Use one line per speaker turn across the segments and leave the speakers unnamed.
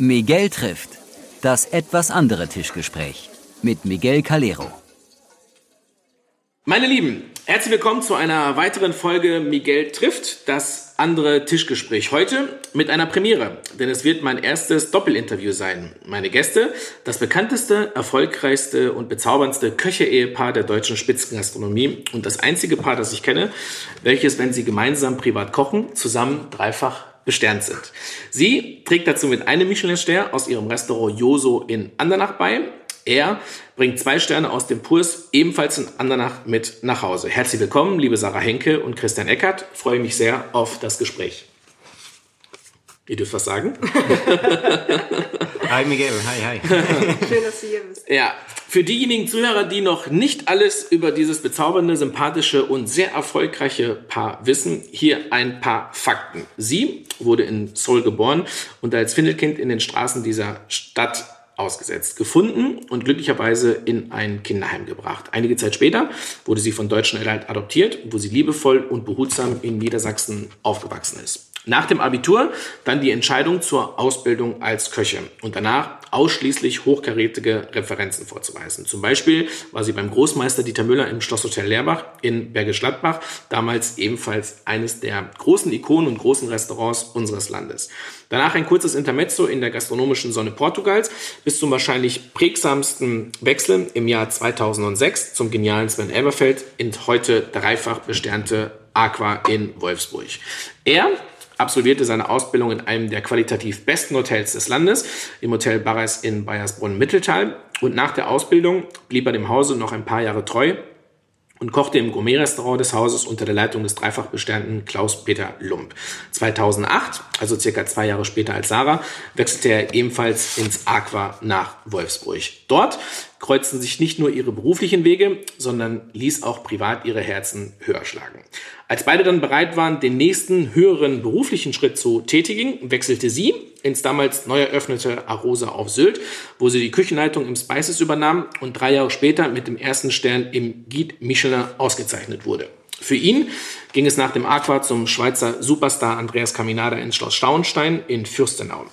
Miguel trifft. Das etwas andere Tischgespräch mit Miguel Calero.
Meine Lieben, herzlich willkommen zu einer weiteren Folge Miguel trifft, das andere Tischgespräch. Heute mit einer Premiere, denn es wird mein erstes Doppelinterview sein. Meine Gäste, das bekannteste, erfolgreichste und bezauberndste Köche-Ehepaar der deutschen Spitzengastronomie und das einzige Paar, das ich kenne, welches, wenn sie gemeinsam privat kochen, zusammen dreifach besternt sind. Sie trägt dazu mit einem Michelin-Stern aus ihrem Restaurant Joso in Andernach bei. Er bringt zwei Sterne aus dem Kurs ebenfalls in Andernach mit nach Hause. Herzlich willkommen, liebe Sarah Henke und Christian Eckert. Ich freue mich sehr auf das Gespräch. Ihr dürft was sagen.
hi Miguel, hi, hi.
Schön, dass du hier bist.
Ja, für diejenigen Zuhörer, die noch nicht alles über dieses bezaubernde, sympathische und sehr erfolgreiche Paar wissen, hier ein paar Fakten. Sie wurde in Seoul geboren und als Findelkind in den Straßen dieser Stadt ausgesetzt, gefunden und glücklicherweise in ein Kinderheim gebracht. Einige Zeit später wurde sie von deutschen Eltern adoptiert, wo sie liebevoll und behutsam in Niedersachsen aufgewachsen ist. Nach dem Abitur dann die Entscheidung zur Ausbildung als Köche und danach ausschließlich hochkarätige Referenzen vorzuweisen. Zum Beispiel war sie beim Großmeister Dieter Müller im Schlosshotel Leerbach in Bergisch Gladbach, damals ebenfalls eines der großen Ikonen und großen Restaurants unseres Landes. Danach ein kurzes Intermezzo in der gastronomischen Sonne Portugals bis zum wahrscheinlich prägsamsten Wechsel im Jahr 2006 zum genialen Sven Elberfeld in heute dreifach besternte Aqua in Wolfsburg. Er absolvierte seine Ausbildung in einem der qualitativ besten Hotels des Landes, im Hotel Barres in Bayersbronn-Mitteltal. Und nach der Ausbildung blieb er dem Hause noch ein paar Jahre treu und kochte im Gourmet-Restaurant des Hauses unter der Leitung des dreifach besternten Klaus-Peter Lump. 2008, also circa zwei Jahre später als Sarah, wechselte er ebenfalls ins Aqua nach Wolfsburg. Dort kreuzten sich nicht nur ihre beruflichen Wege, sondern ließ auch privat ihre Herzen höher schlagen. Als beide dann bereit waren, den nächsten höheren beruflichen Schritt zu tätigen, wechselte sie ins damals neu eröffnete Arosa auf Sylt, wo sie die Küchenleitung im Spices übernahm und drei Jahre später mit dem ersten Stern im Guide Michelin ausgezeichnet wurde. Für ihn ging es nach dem Aqua zum Schweizer Superstar Andreas Caminada ins Schloss Stauenstein in Fürstenau.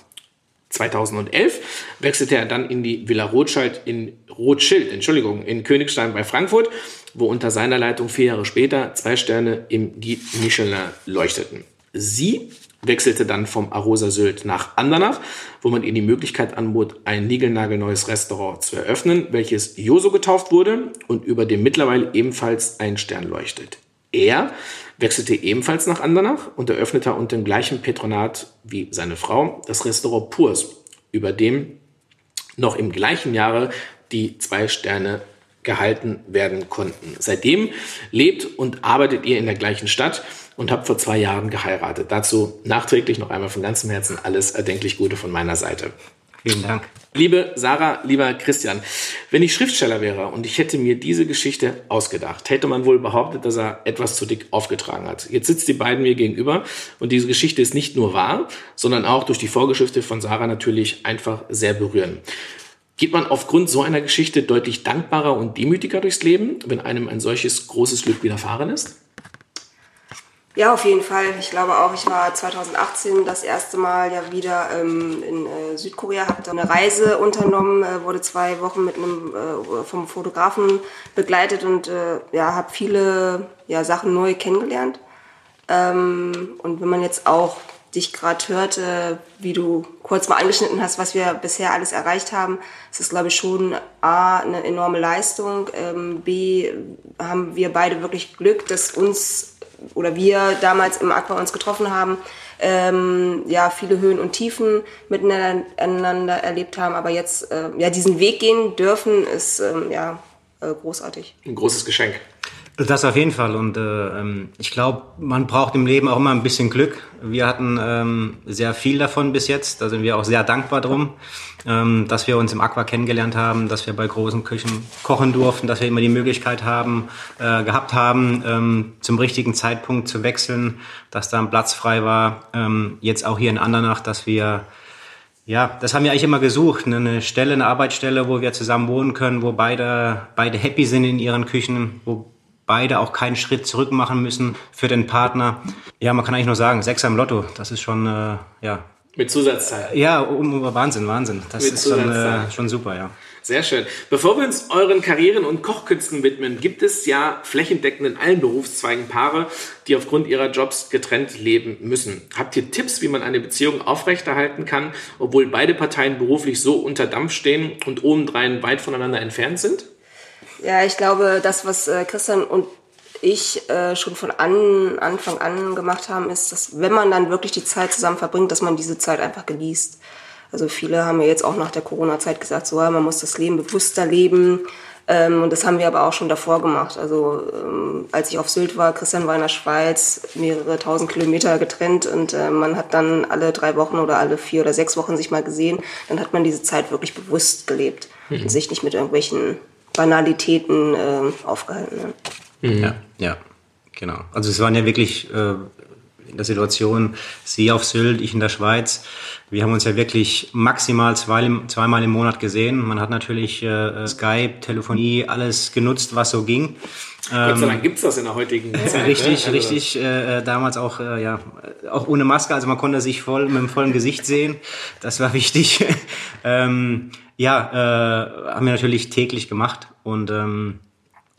2011 wechselte er dann in die Villa Rothschild in Rothschild, Entschuldigung, in Königstein bei Frankfurt, wo unter seiner Leitung vier Jahre später zwei Sterne im Guide Michelin leuchteten. Sie wechselte dann vom Arosa Sylt nach Andernach, wo man ihr die Möglichkeit anbot, ein niegelnagelneues Restaurant zu eröffnen, welches Joso getauft wurde und über dem mittlerweile ebenfalls ein Stern leuchtet. Er wechselte ebenfalls nach Andernach und eröffnete unter dem gleichen Patronat wie seine Frau das Restaurant Purs, über dem noch im gleichen Jahre die zwei Sterne gehalten werden konnten. Seitdem lebt und arbeitet ihr in der gleichen Stadt und habt vor zwei Jahren geheiratet. Dazu nachträglich noch einmal von ganzem Herzen alles erdenklich Gute von meiner Seite.
Vielen Dank.
Liebe Sarah, lieber Christian, wenn ich Schriftsteller wäre und ich hätte mir diese Geschichte ausgedacht, hätte man wohl behauptet, dass er etwas zu dick aufgetragen hat. Jetzt sitzt die beiden mir gegenüber und diese Geschichte ist nicht nur wahr, sondern auch durch die Vorgeschichte von Sarah natürlich einfach sehr berührend. Geht man aufgrund so einer Geschichte deutlich dankbarer und demütiger durchs Leben, wenn einem ein solches großes Glück widerfahren ist?
Ja, auf jeden Fall. Ich glaube auch, ich war 2018 das erste Mal ja wieder ähm, in äh, Südkorea, habe da eine Reise unternommen, äh, wurde zwei Wochen mit einem äh, vom Fotografen begleitet und äh, ja, habe viele ja, Sachen neu kennengelernt. Ähm, und wenn man jetzt auch dich gerade hörte, wie du kurz mal angeschnitten hast, was wir bisher alles erreicht haben, ist das, glaube ich, schon A, eine enorme Leistung. Ähm, B, haben wir beide wirklich Glück, dass uns oder wir damals im Aqua uns getroffen haben, ähm, ja, viele Höhen und Tiefen miteinander erlebt haben, aber jetzt äh, ja, diesen Weg gehen dürfen, ist ähm, ja äh, großartig.
Ein großes Geschenk.
Das auf jeden Fall. Und äh, ähm, ich glaube, man braucht im Leben auch immer ein bisschen Glück. Wir hatten ähm, sehr viel davon bis jetzt. Da sind wir auch sehr dankbar drum, ähm, dass wir uns im Aqua kennengelernt haben, dass wir bei großen Küchen kochen durften, dass wir immer die Möglichkeit haben, äh, gehabt haben, ähm, zum richtigen Zeitpunkt zu wechseln, dass da ein Platz frei war. Ähm, jetzt auch hier in Andernach, dass wir ja, das haben wir eigentlich immer gesucht. Ne? Eine Stelle, eine Arbeitsstelle, wo wir zusammen wohnen können, wo beide, beide happy sind in ihren Küchen, wo beide auch keinen Schritt zurück machen müssen für den Partner. Ja, man kann eigentlich nur sagen, Sechser im Lotto, das ist schon, äh, ja,
Mit Zusatzzeit.
Ja, Wahnsinn, Wahnsinn. Das Mit ist schon, äh, schon super, ja.
Sehr schön. Bevor wir uns euren Karrieren und Kochkünsten widmen, gibt es ja flächendeckend in allen Berufszweigen Paare, die aufgrund ihrer Jobs getrennt leben müssen. Habt ihr Tipps, wie man eine Beziehung aufrechterhalten kann, obwohl beide Parteien beruflich so unter Dampf stehen und obendrein weit voneinander entfernt sind?
Ja, ich glaube, das, was äh, Christian und ich äh, schon von an, Anfang an gemacht haben, ist, dass wenn man dann wirklich die Zeit zusammen verbringt, dass man diese Zeit einfach genießt. Also viele haben ja jetzt auch nach der Corona-Zeit gesagt, so, ja, man muss das Leben bewusster leben. Ähm, und das haben wir aber auch schon davor gemacht. Also ähm, als ich auf Sylt war, Christian war in der Schweiz, mehrere tausend Kilometer getrennt und äh, man hat dann alle drei Wochen oder alle vier oder sechs Wochen sich mal gesehen. Dann hat man diese Zeit wirklich bewusst gelebt mhm. und sich nicht mit irgendwelchen Banalitäten äh, aufgehalten.
Ne? Mhm. Ja, ja, genau. Also es waren ja wirklich äh, in der Situation, sie auf Sylt, ich in der Schweiz. Wir haben uns ja wirklich maximal zwei, zweimal im Monat gesehen. Man hat natürlich äh, Skype, Telefonie, alles genutzt, was so ging.
Gott sei Dank gibt es das in der heutigen Zeit.
Richtig, ne? also. richtig. Äh, damals auch, äh, ja, auch ohne Maske, also man konnte sich voll mit dem vollen Gesicht sehen. Das war wichtig. ähm, ja, äh, haben wir natürlich täglich gemacht und ähm,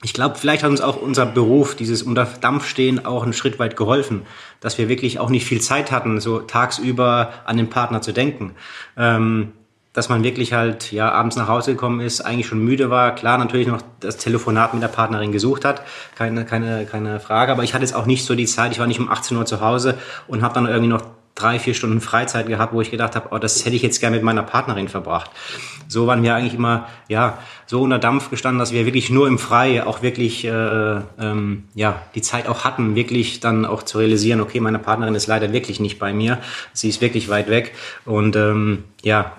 ich glaube, vielleicht hat uns auch unser Beruf, dieses unter Dampf stehen, auch einen Schritt weit geholfen, dass wir wirklich auch nicht viel Zeit hatten, so tagsüber an den Partner zu denken. Ähm, dass man wirklich halt ja abends nach Hause gekommen ist, eigentlich schon müde war, klar natürlich noch das Telefonat mit der Partnerin gesucht hat, keine keine keine Frage, aber ich hatte jetzt auch nicht so die Zeit, ich war nicht um 18 Uhr zu Hause und habe dann irgendwie noch drei, vier Stunden Freizeit gehabt, wo ich gedacht habe, oh, das hätte ich jetzt gerne mit meiner Partnerin verbracht. So waren wir eigentlich immer, ja, so unter Dampf gestanden, dass wir wirklich nur im Freie auch wirklich, äh, ähm, ja, die Zeit auch hatten, wirklich dann auch zu realisieren, okay, meine Partnerin ist leider wirklich nicht bei mir, sie ist wirklich weit weg und ähm, ja,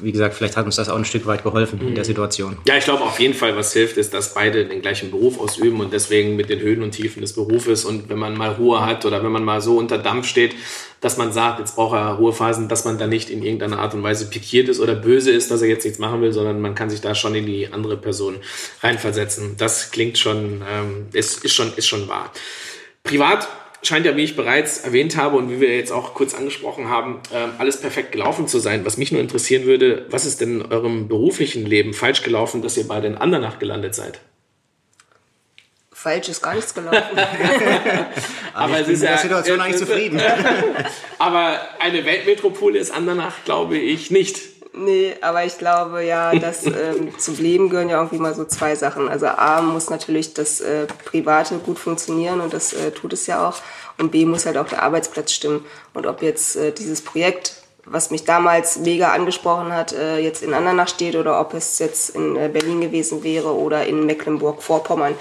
wie gesagt, vielleicht hat uns das auch ein Stück weit geholfen mhm. in der mhm. Situation.
Ja, ich glaube auf jeden Fall, was hilft, ist, dass beide den gleichen Beruf ausüben und deswegen mit den Höhen und Tiefen des Berufes und wenn man mal Ruhe hat oder wenn man mal so unter Dampf steht, dass man sagt, jetzt braucht er Ruhephasen, dass man da nicht in irgendeiner Art und Weise pikiert ist oder böse ist, dass er jetzt nichts machen will, sondern man kann sich da schon in die andere Person reinversetzen. Das klingt schon, ähm, ist, ist schon, ist schon wahr. Privat scheint ja, wie ich bereits erwähnt habe und wie wir jetzt auch kurz angesprochen haben, ähm, alles perfekt gelaufen zu sein. Was mich nur interessieren würde, was ist denn in eurem beruflichen Leben falsch gelaufen, dass ihr beide in Andernach gelandet seid?
Falsch ist gar nichts gelaufen.
aber es ist ja, der Situation eigentlich zufrieden.
aber eine Weltmetropole ist Andernach, glaube ich, nicht.
Nee, aber ich glaube ja, dass ähm, zum Leben gehören ja irgendwie mal so zwei Sachen. Also A muss natürlich das äh, Private gut funktionieren und das äh, tut es ja auch. Und B muss halt auch der Arbeitsplatz stimmen. Und ob jetzt äh, dieses Projekt, was mich damals mega angesprochen hat, äh, jetzt in Andernach steht oder ob es jetzt in äh, Berlin gewesen wäre oder in Mecklenburg-Vorpommern,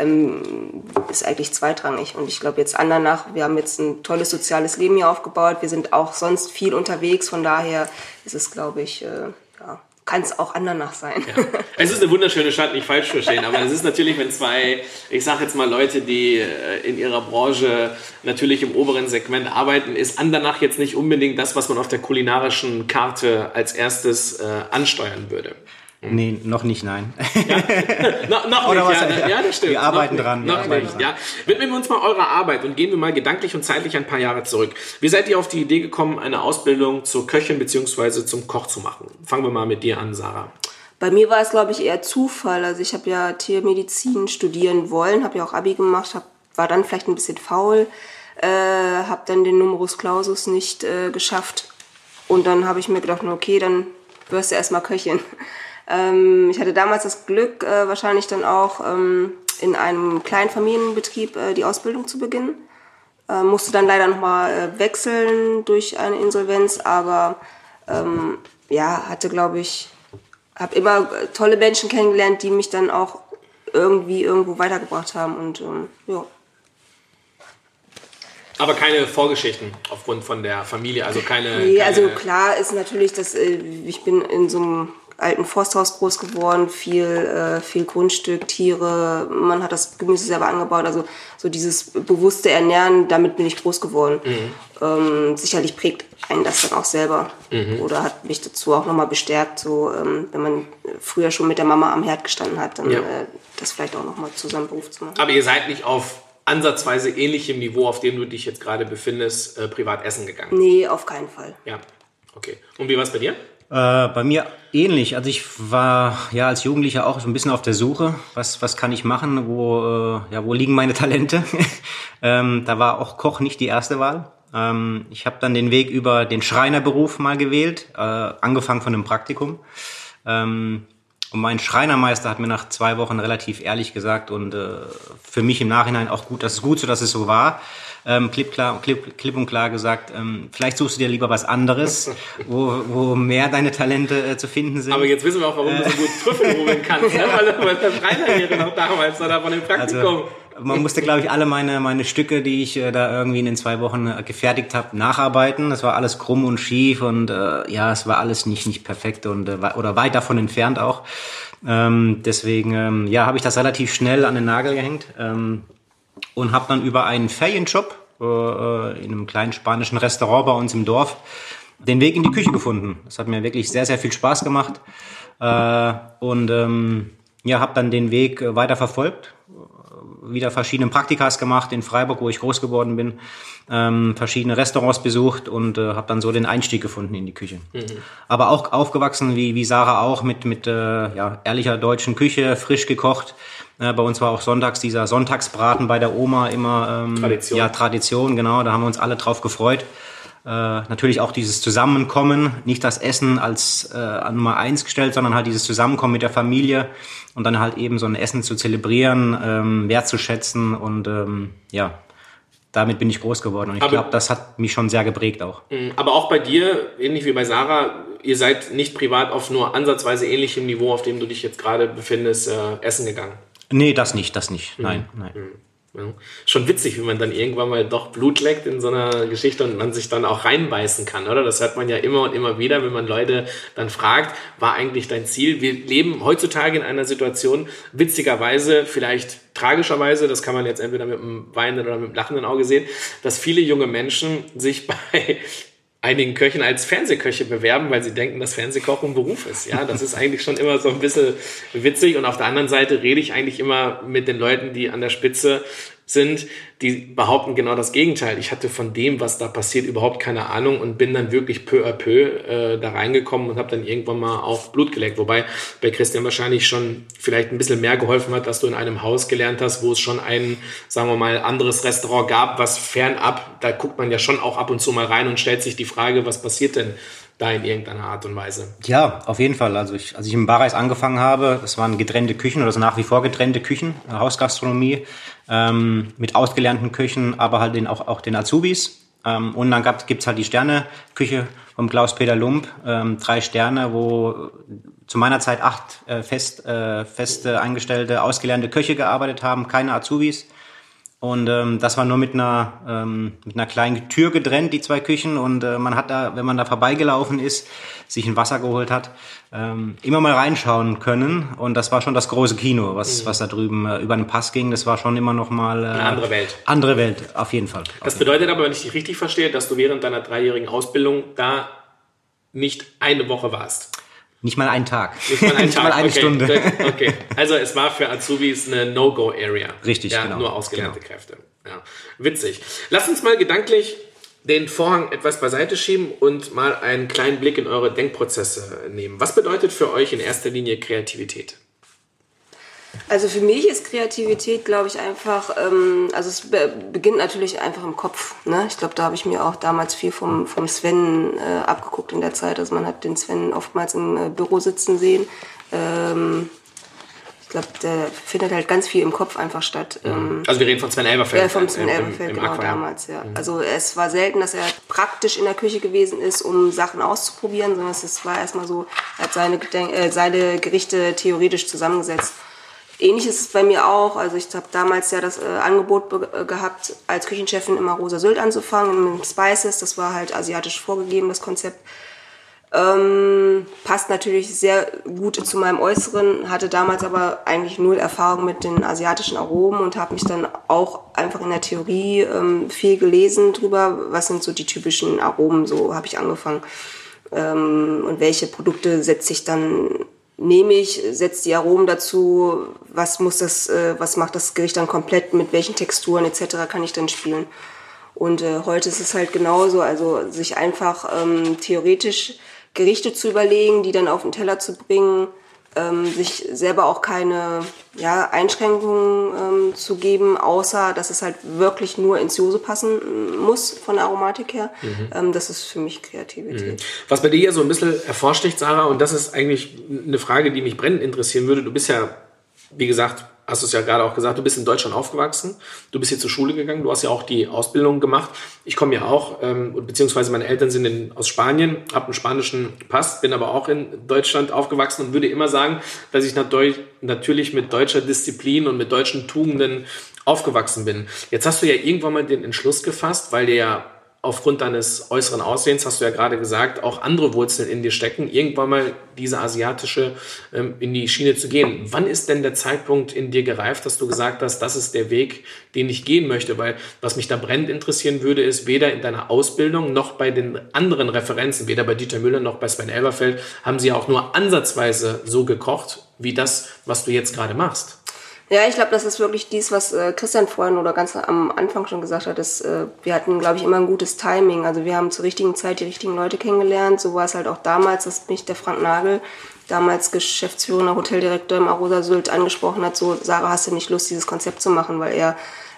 ähm, ist eigentlich zweitrangig. Und ich glaube jetzt Andernach, wir haben jetzt ein tolles soziales Leben hier aufgebaut. Wir sind auch sonst viel unterwegs. Von daher ist es, glaube ich, äh, ja, kann es auch Andernach sein.
Ja. Es ist eine wunderschöne Stadt, nicht falsch verstehen, aber es ist natürlich, wenn zwei, ich sage jetzt mal Leute, die äh, in ihrer Branche natürlich im oberen Segment arbeiten, ist Andernach jetzt nicht unbedingt das, was man auf der kulinarischen Karte als erstes äh, ansteuern würde.
Nee, noch nicht, nein.
Ja? no, noch Oder nicht, was, ja, ja, das stimmt.
Wir arbeiten noch dran.
Noch
arbeiten
nicht, dran. ja. Widmen wir uns mal eurer Arbeit und gehen wir mal gedanklich und zeitlich ein paar Jahre zurück. Wie seid ihr auf die Idee gekommen, eine Ausbildung zur Köchin bzw. zum Koch zu machen? Fangen wir mal mit dir an, Sarah.
Bei mir war es, glaube ich, eher Zufall. Also ich habe ja Tiermedizin studieren wollen, habe ja auch Abi gemacht, hab, war dann vielleicht ein bisschen faul, äh, habe dann den Numerus Clausus nicht äh, geschafft. Und dann habe ich mir gedacht, okay, dann wirst du erstmal Köchin. Ähm, ich hatte damals das Glück, äh, wahrscheinlich dann auch ähm, in einem kleinen Familienbetrieb äh, die Ausbildung zu beginnen. Äh, musste dann leider nochmal äh, wechseln durch eine Insolvenz, aber ähm, ja, hatte, glaube ich, habe immer äh, tolle Menschen kennengelernt, die mich dann auch irgendwie irgendwo weitergebracht haben und ähm, ja.
Aber keine Vorgeschichten aufgrund von der Familie, also keine.
Nee,
keine
also klar ist natürlich, dass äh, ich bin in so einem alten Forsthaus groß geworden, viel, äh, viel Grundstück, Tiere, man hat das Gemüse selber angebaut, also so dieses bewusste Ernähren, damit bin ich groß geworden. Mhm. Ähm, sicherlich prägt einen das dann auch selber mhm. oder hat mich dazu auch nochmal bestärkt, so ähm, wenn man früher schon mit der Mama am Herd gestanden hat, dann ja. äh, das vielleicht auch nochmal zusammen Beruf zu machen.
Aber ihr seid nicht auf ansatzweise ähnlichem Niveau, auf dem du dich jetzt gerade befindest, äh, privat essen gegangen?
Nee, auf keinen Fall.
Ja, okay. Und wie war es bei dir?
Äh, bei mir ähnlich. Also ich war ja als Jugendlicher auch so ein bisschen auf der Suche. Was, was kann ich machen? Wo, äh, ja, wo liegen meine Talente? ähm, da war auch Koch nicht die erste Wahl. Ähm, ich habe dann den Weg über den Schreinerberuf mal gewählt, äh, angefangen von einem Praktikum. Ähm, und mein Schreinermeister hat mir nach zwei Wochen relativ ehrlich gesagt und äh, für mich im Nachhinein auch gut, das ist gut so, dass es so war, ähm, klipp, klar, klipp, klipp und klar gesagt, ähm, vielleicht suchst du dir lieber was anderes, wo, wo mehr deine Talente äh, zu finden sind.
Aber jetzt wissen wir auch, warum du so gut Trüffel rubbeln kannst, ne? weil, weil der Schreinerlehre noch damals oder von dem Praktikum.
Also, man musste, glaube ich, alle meine, meine Stücke, die ich äh, da irgendwie in den zwei Wochen äh, gefertigt habe, nacharbeiten. Das war alles krumm und schief und äh, ja, es war alles nicht, nicht perfekt und äh, oder weit davon entfernt auch. Ähm, deswegen, ähm, ja, habe ich das relativ schnell an den Nagel gehängt ähm, und habe dann über einen Ferienjob äh, äh, in einem kleinen spanischen Restaurant bei uns im Dorf den Weg in die Küche gefunden. Das hat mir wirklich sehr, sehr viel Spaß gemacht äh, und ähm, ja, habe dann den Weg äh, weiter verfolgt wieder verschiedene Praktikas gemacht in Freiburg, wo ich groß geworden bin, ähm, verschiedene Restaurants besucht und äh, habe dann so den Einstieg gefunden in die Küche. Mhm. Aber auch aufgewachsen, wie, wie Sarah auch, mit, mit äh, ja, ehrlicher deutschen Küche, frisch gekocht. Äh, bei uns war auch sonntags dieser Sonntagsbraten bei der Oma immer ähm, Tradition. Ja, Tradition, genau. Da haben wir uns alle drauf gefreut. Äh, natürlich auch dieses Zusammenkommen, nicht das Essen als äh, an Nummer eins gestellt, sondern halt dieses Zusammenkommen mit der Familie und dann halt eben so ein Essen zu zelebrieren, ähm, wertzuschätzen und ähm, ja, damit bin ich groß geworden und ich glaube, das hat mich schon sehr geprägt auch.
Mm, aber auch bei dir, ähnlich wie bei Sarah, ihr seid nicht privat auf nur ansatzweise ähnlichem Niveau, auf dem du dich jetzt gerade befindest, äh, essen gegangen.
Nee, das nicht, das nicht. Mhm. Nein, nein. Mhm.
Ja. Schon witzig, wie man dann irgendwann mal doch Blut leckt in so einer Geschichte und man sich dann auch reinbeißen kann, oder? Das hört man ja immer und immer wieder, wenn man Leute dann fragt, war eigentlich dein Ziel? Wir leben heutzutage in einer Situation, witzigerweise, vielleicht tragischerweise, das kann man jetzt entweder mit einem weinenden oder mit einem lachenden Auge sehen, dass viele junge Menschen sich bei einigen Köchen als Fernsehköche bewerben, weil sie denken, dass Fernsehkochen ein Beruf ist. Ja, das ist eigentlich schon immer so ein bisschen witzig. Und auf der anderen Seite rede ich eigentlich immer mit den Leuten, die an der Spitze sind, die behaupten genau das Gegenteil. Ich hatte von dem, was da passiert, überhaupt keine Ahnung und bin dann wirklich peu à peu äh, da reingekommen und habe dann irgendwann mal auch Blut geleckt. Wobei bei Christian wahrscheinlich schon vielleicht ein bisschen mehr geholfen hat, dass du in einem Haus gelernt hast, wo es schon ein, sagen wir mal, anderes Restaurant gab, was fernab, da guckt man ja schon auch ab und zu mal rein und stellt sich die Frage, was passiert denn da in irgendeiner Art und Weise.
Ja, auf jeden Fall. Also ich, als ich im Barreis angefangen habe, das waren getrennte Küchen oder so nach wie vor getrennte Küchen, Hausgastronomie ähm, mit ausgelernten Küchen, aber halt den, auch, auch den Azubis. Ähm, und dann gibt es halt die Sterneküche vom Klaus-Peter Lump, ähm, drei Sterne, wo zu meiner Zeit acht äh, fest, äh, feste eingestellte, ausgelernte Köche gearbeitet haben, keine Azubis. Und ähm, das war nur mit einer, ähm, mit einer kleinen Tür getrennt, die zwei Küchen. Und äh, man hat da, wenn man da vorbeigelaufen ist, sich ein Wasser geholt hat, ähm, immer mal reinschauen können. Und das war schon das große Kino, was, mhm. was da drüben äh, über den Pass ging. Das war schon immer noch mal... Äh,
Eine andere Welt.
Andere Welt, auf jeden Fall.
Das bedeutet aber, wenn ich dich richtig verstehe, dass du während deiner dreijährigen Ausbildung da nicht eine Woche warst.
Nicht mal einen Tag.
Nicht mal, einen Nicht Tag. mal eine okay. Stunde. Okay. Also es war für Azubis eine No-Go-Area.
Richtig,
ja, genau. Nur ausgelernte genau. Kräfte. Ja. Witzig. Lass uns mal gedanklich den Vorhang etwas beiseite schieben und mal einen kleinen Blick in eure Denkprozesse nehmen. Was bedeutet für euch in erster Linie Kreativität?
Also für mich ist Kreativität, glaube ich, einfach, ähm, also es be beginnt natürlich einfach im Kopf. Ne? Ich glaube, da habe ich mir auch damals viel vom, vom Sven äh, abgeguckt in der Zeit. Also man hat den Sven oftmals im äh, Büro sitzen sehen. Ähm, ich glaube, der findet halt ganz viel im Kopf einfach statt.
Mhm. Ähm, also wir reden von Sven Elberfeld. Ja,
von Sven Elberfeld, genau, Aquarium. damals, ja. Mhm. Also es war selten, dass er praktisch in der Küche gewesen ist, um Sachen auszuprobieren, sondern es war erstmal so, er hat seine, äh, seine Gerichte theoretisch zusammengesetzt Ähnlich ist es bei mir auch. Also ich habe damals ja das äh, Angebot äh, gehabt, als Küchenchefin immer Rosa Sylt anzufangen mit Spices. Das war halt asiatisch vorgegeben, das Konzept. Ähm, passt natürlich sehr gut zu meinem Äußeren, hatte damals aber eigentlich null Erfahrung mit den asiatischen Aromen und habe mich dann auch einfach in der Theorie ähm, viel gelesen drüber, was sind so die typischen Aromen, so habe ich angefangen. Ähm, und welche Produkte setze ich dann nehme ich, setze die Aromen dazu, was muss das, äh, was macht das Gericht dann komplett, mit welchen Texturen etc. kann ich dann spielen. Und äh, heute ist es halt genauso, also sich einfach ähm, theoretisch Gerichte zu überlegen, die dann auf den Teller zu bringen, ähm, sich selber auch keine ja, Einschränkungen ähm, zu geben, außer dass es halt wirklich nur ins Soße passen muss von der Aromatik her. Mhm. Ähm, das ist für mich Kreativität. Mhm.
Was bei dir hier so ein bisschen hervorsticht, Sarah, und das ist eigentlich eine Frage, die mich brennend interessieren würde. Du bist ja, wie gesagt, hast du es ja gerade auch gesagt, du bist in Deutschland aufgewachsen, du bist hier zur Schule gegangen, du hast ja auch die Ausbildung gemacht. Ich komme ja auch, ähm, beziehungsweise meine Eltern sind in, aus Spanien, habe einen spanischen Pass, bin aber auch in Deutschland aufgewachsen und würde immer sagen, dass ich natürlich mit deutscher Disziplin und mit deutschen Tugenden aufgewachsen bin. Jetzt hast du ja irgendwann mal den Entschluss gefasst, weil dir ja aufgrund deines äußeren Aussehens, hast du ja gerade gesagt, auch andere Wurzeln in dir stecken, irgendwann mal diese asiatische ähm, in die Schiene zu gehen. Wann ist denn der Zeitpunkt in dir gereift, dass du gesagt hast, das ist der Weg, den ich gehen möchte? Weil was mich da brennend interessieren würde, ist weder in deiner Ausbildung noch bei den anderen Referenzen, weder bei Dieter Müller noch bei Sven Elberfeld, haben sie ja auch nur ansatzweise so gekocht, wie das, was du jetzt gerade machst.
Ja, ich glaube, das ist wirklich dies, was äh, Christian vorhin oder ganz am Anfang schon gesagt hat. Dass, äh, wir hatten, glaube ich, immer ein gutes Timing. Also wir haben zur richtigen Zeit die richtigen Leute kennengelernt. So war es halt auch damals, dass mich der Frank Nagel, damals geschäftsführender Hoteldirektor im Arosa Sylt, angesprochen hat, so, Sarah, hast du nicht Lust, dieses Konzept zu machen? Weil er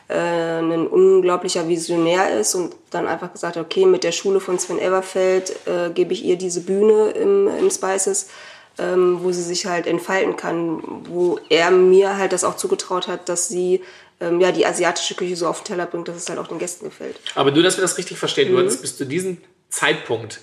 äh, ein unglaublicher Visionär ist und dann einfach gesagt hat, okay, mit der Schule von Sven Everfeld äh, gebe ich ihr diese Bühne im, im Spices ähm, wo sie sich halt entfalten kann, wo er mir halt das auch zugetraut hat, dass sie ähm, ja die asiatische Küche so auf den Teller bringt, dass es halt auch den Gästen gefällt.
Aber du, dass wir das richtig verstehen, mhm. du hattest bis zu diesem Zeitpunkt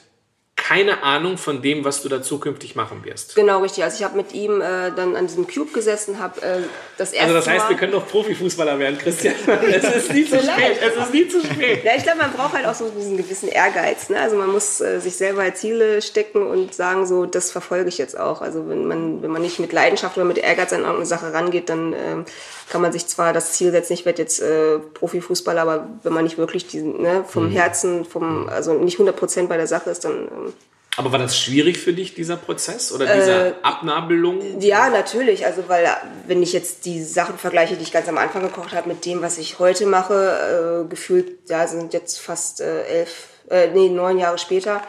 keine Ahnung von dem, was du da zukünftig machen wirst.
Genau, richtig. Also ich habe mit ihm äh, dann an diesem Cube gesessen, habe äh, das erste
Also das heißt, Mal wir können doch Profifußballer werden, Christian. es ist nie zu spät. Es ist nie zu spät.
Ja, ich glaube, man braucht halt auch so diesen gewissen Ehrgeiz. Ne? Also man muss äh, sich selber Ziele stecken und sagen, so, das verfolge ich jetzt auch. Also wenn man, wenn man nicht mit Leidenschaft oder mit Ehrgeiz an irgendeine Sache rangeht, dann ähm, kann man sich zwar das Ziel setzen, ich werde jetzt äh, Profifußballer, aber wenn man nicht wirklich diesen, ne, vom mhm. Herzen, vom, also nicht 100 Prozent bei der Sache ist, dann ähm,
aber war das schwierig für dich, dieser Prozess oder diese äh, Abnabelung?
Ja, natürlich. Also, weil, wenn ich jetzt die Sachen vergleiche, die ich ganz am Anfang gekocht habe, mit dem, was ich heute mache, äh, gefühlt, ja, sind jetzt fast äh, elf, äh, nee, neun Jahre später,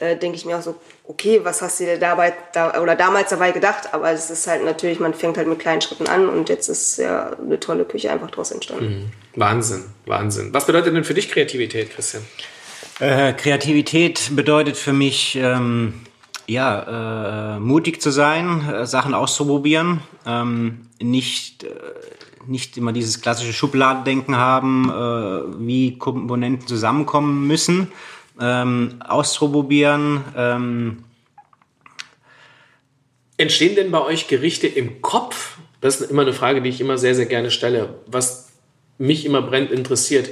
äh, denke ich mir auch so, okay, was hast du dir dabei da, oder damals dabei gedacht? Aber es ist halt natürlich, man fängt halt mit kleinen Schritten an und jetzt ist ja eine tolle Küche einfach daraus entstanden.
Mhm. Wahnsinn, Wahnsinn. Was bedeutet denn für dich Kreativität, Christian?
Äh, Kreativität bedeutet für mich, ähm, ja, äh, mutig zu sein, äh, Sachen auszuprobieren, ähm, nicht, äh, nicht immer dieses klassische Schubladendenken haben, äh, wie Komponenten zusammenkommen müssen, ähm, auszuprobieren. Ähm.
Entstehen denn bei euch Gerichte im Kopf? Das ist immer eine Frage, die ich immer sehr, sehr gerne stelle. Was mich immer brennend interessiert.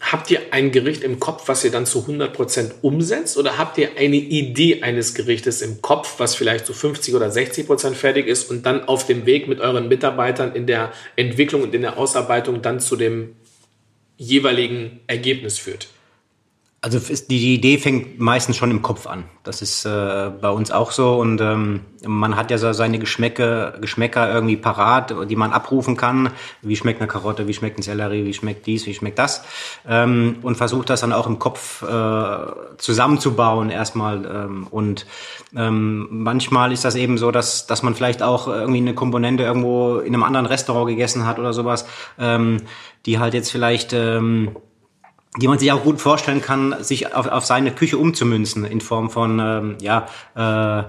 Habt ihr ein Gericht im Kopf, was ihr dann zu 100% umsetzt? Oder habt ihr eine Idee eines Gerichtes im Kopf, was vielleicht zu 50 oder 60% fertig ist und dann auf dem Weg mit euren Mitarbeitern in der Entwicklung und in der Ausarbeitung dann zu dem jeweiligen Ergebnis führt?
Also die Idee fängt meistens schon im Kopf an. Das ist äh, bei uns auch so und ähm, man hat ja so seine Geschmäcke, Geschmäcker irgendwie parat, die man abrufen kann. Wie schmeckt eine Karotte, wie schmeckt ein Sellerie, wie schmeckt dies, wie schmeckt das ähm, und versucht das dann auch im Kopf äh, zusammenzubauen erstmal ähm, und ähm, manchmal ist das eben so, dass dass man vielleicht auch irgendwie eine Komponente irgendwo in einem anderen Restaurant gegessen hat oder sowas, ähm, die halt jetzt vielleicht ähm, die man sich auch gut vorstellen kann, sich auf, auf seine Küche umzumünzen in Form von ähm, ja äh,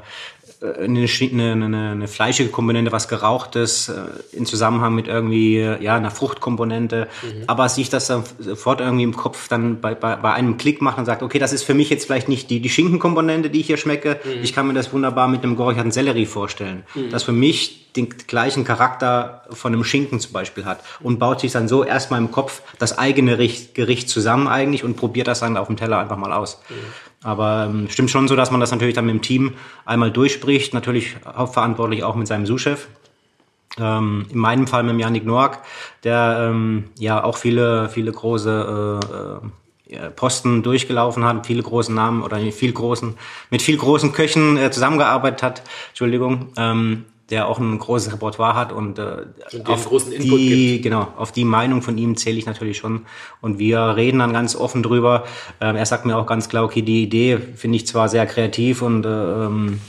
eine, eine, eine fleischige Komponente, was gerauchtes äh, in Zusammenhang mit irgendwie ja einer Fruchtkomponente, mhm. aber sich das dann sofort irgendwie im Kopf dann bei, bei, bei einem Klick macht und sagt, okay, das ist für mich jetzt vielleicht nicht die, die Schinkenkomponente, die ich hier schmecke. Mhm. Ich kann mir das wunderbar mit einem geräucherten Sellerie vorstellen. Mhm. Das für mich den gleichen Charakter von einem Schinken zum Beispiel hat und baut sich dann so erstmal im Kopf das eigene Gericht zusammen eigentlich und probiert das dann auf dem Teller einfach mal aus. Mhm. Aber ähm, stimmt schon so, dass man das natürlich dann mit dem Team einmal durchspricht, natürlich hauptverantwortlich auch mit seinem Sous-Chef. Ähm, in meinem Fall mit Yannick Noack, der ähm, ja auch viele, viele große äh, äh, Posten durchgelaufen hat, viele großen Namen oder viel großen, mit viel großen Köchen äh, zusammengearbeitet hat, Entschuldigung, ähm, der auch ein großes Repertoire hat und, äh,
und
auf
großen Input
die,
gibt.
genau, auf die Meinung von ihm zähle ich natürlich schon. Und wir reden dann ganz offen drüber. Ähm, er sagt mir auch ganz klar, okay, die Idee finde ich zwar sehr kreativ und äh, ähm,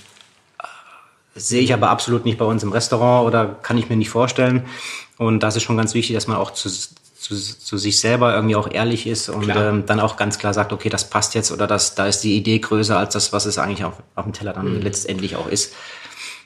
sehe ich aber absolut nicht bei uns im Restaurant oder kann ich mir nicht vorstellen. Und das ist schon ganz wichtig, dass man auch zu, zu, zu sich selber irgendwie auch ehrlich ist und ähm, dann auch ganz klar sagt, okay, das passt jetzt oder das, da ist die Idee größer als das, was es eigentlich auf, auf dem Teller dann letztendlich auch ist.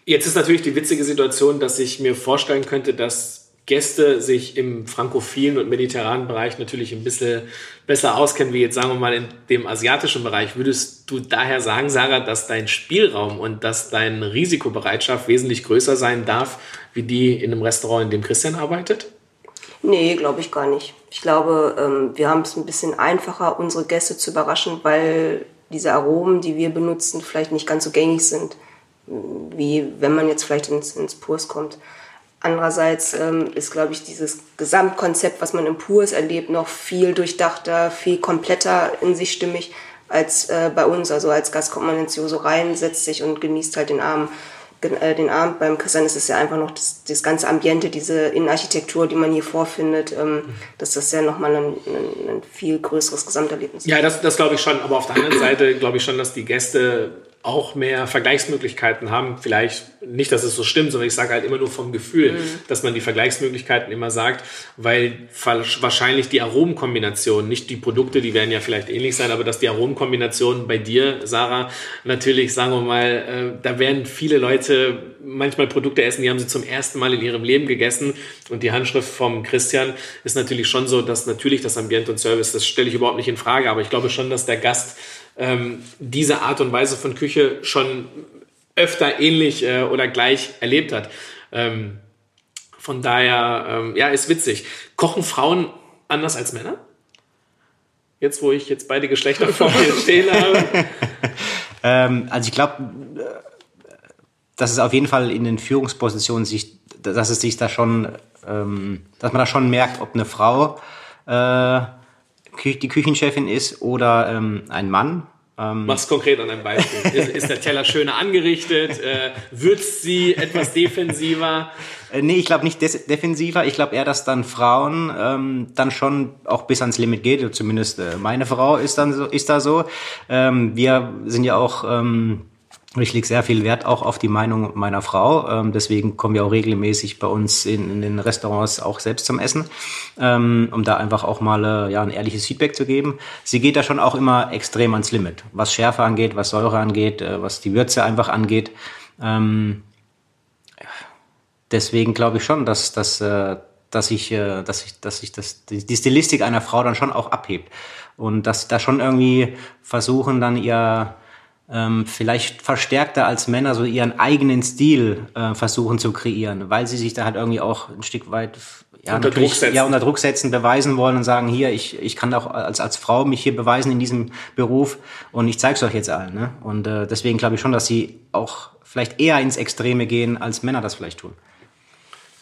Jetzt ist natürlich die witzige Situation, dass ich mir vorstellen könnte, dass Gäste sich im frankophilen und mediterranen Bereich natürlich ein bisschen besser auskennen, wie jetzt sagen wir mal in dem asiatischen Bereich. Würdest du daher sagen, Sarah, dass dein Spielraum und dass deine Risikobereitschaft wesentlich größer sein darf, wie die in einem Restaurant, in dem Christian arbeitet?
Nee, glaube ich gar nicht. Ich glaube, ähm, wir haben es ein bisschen einfacher, unsere Gäste zu überraschen, weil diese Aromen, die wir benutzen, vielleicht nicht ganz so gängig sind, wie wenn man jetzt vielleicht ins, ins Purs kommt. Andererseits ähm, ist, glaube ich, dieses Gesamtkonzept, was man im Purs erlebt, noch viel durchdachter, viel kompletter in sich stimmig als äh, bei uns. Also als Gast kommt man ins Joso rein, setzt sich und genießt halt den Abend. Äh, Den Abend beim Christian ist es ja einfach noch das, das ganze Ambiente, diese Innenarchitektur, die man hier vorfindet, ähm, dass das ja nochmal ein, ein, ein viel größeres Gesamterlebnis ist.
Ja, das, das glaube ich schon. Aber auf der anderen Seite glaube ich schon, dass die Gäste auch mehr Vergleichsmöglichkeiten haben. Vielleicht nicht, dass es so stimmt, sondern ich sage halt immer nur vom Gefühl, dass man die Vergleichsmöglichkeiten immer sagt, weil wahrscheinlich die Aromenkombinationen, nicht die Produkte, die werden ja vielleicht ähnlich sein, aber dass die Aromenkombinationen bei dir, Sarah, natürlich, sagen wir mal, äh, da werden viele Leute manchmal Produkte essen, die haben sie zum ersten Mal in ihrem Leben gegessen und die Handschrift vom Christian ist natürlich schon so, dass natürlich das Ambiente und Service, das stelle ich überhaupt nicht in Frage, aber ich glaube schon, dass der Gast ähm, diese Art und Weise von Küche schon öfter ähnlich äh, oder gleich erlebt hat. Ähm, von daher, ähm, ja, ist witzig. Kochen Frauen anders als Männer? Jetzt, wo ich jetzt beide Geschlechter vor mir stehen habe.
Ähm, also ich glaube, dass es auf jeden Fall in den Führungspositionen sich, dass es sich da schon, ähm, dass man da schon merkt, ob eine Frau äh, Kü- die Küchenchefin ist oder ähm, ein Mann. Ähm,
Mach's konkret an einem Beispiel. Ist, ist der Teller schöner angerichtet? Äh, würzt sie etwas defensiver?
Äh, nee, ich glaube nicht defensiver. Ich glaube eher, dass dann Frauen ähm, dann schon auch bis ans Limit geht. Zumindest äh, meine Frau ist dann so, ist da so. Ähm, wir sind ja auch, ähm, ich lege sehr viel Wert auch auf die Meinung meiner Frau. Ähm, deswegen kommen wir auch regelmäßig bei uns in, in den Restaurants auch selbst zum Essen, ähm, um da einfach auch mal äh, ja ein ehrliches Feedback zu geben. Sie geht da schon auch immer extrem ans Limit, was Schärfe angeht, was Säure angeht, äh, was die Würze einfach angeht. Ähm, deswegen glaube ich schon, dass, dass, äh, dass ich, äh, dass ich, dass ich das, die Stilistik einer Frau dann schon auch abhebt. Und dass da schon irgendwie versuchen, dann ihr ähm, vielleicht verstärkter als Männer so ihren eigenen Stil äh, versuchen zu kreieren, weil sie sich da halt irgendwie auch ein Stück weit ja,
Unter Druck setzen.
ja, unter Druck setzen, beweisen wollen und sagen, hier, ich, ich kann auch als, als Frau mich hier beweisen in diesem Beruf und ich zeige es euch jetzt allen. Ne? Und äh, deswegen glaube ich schon, dass sie auch vielleicht eher ins Extreme gehen, als Männer das vielleicht tun.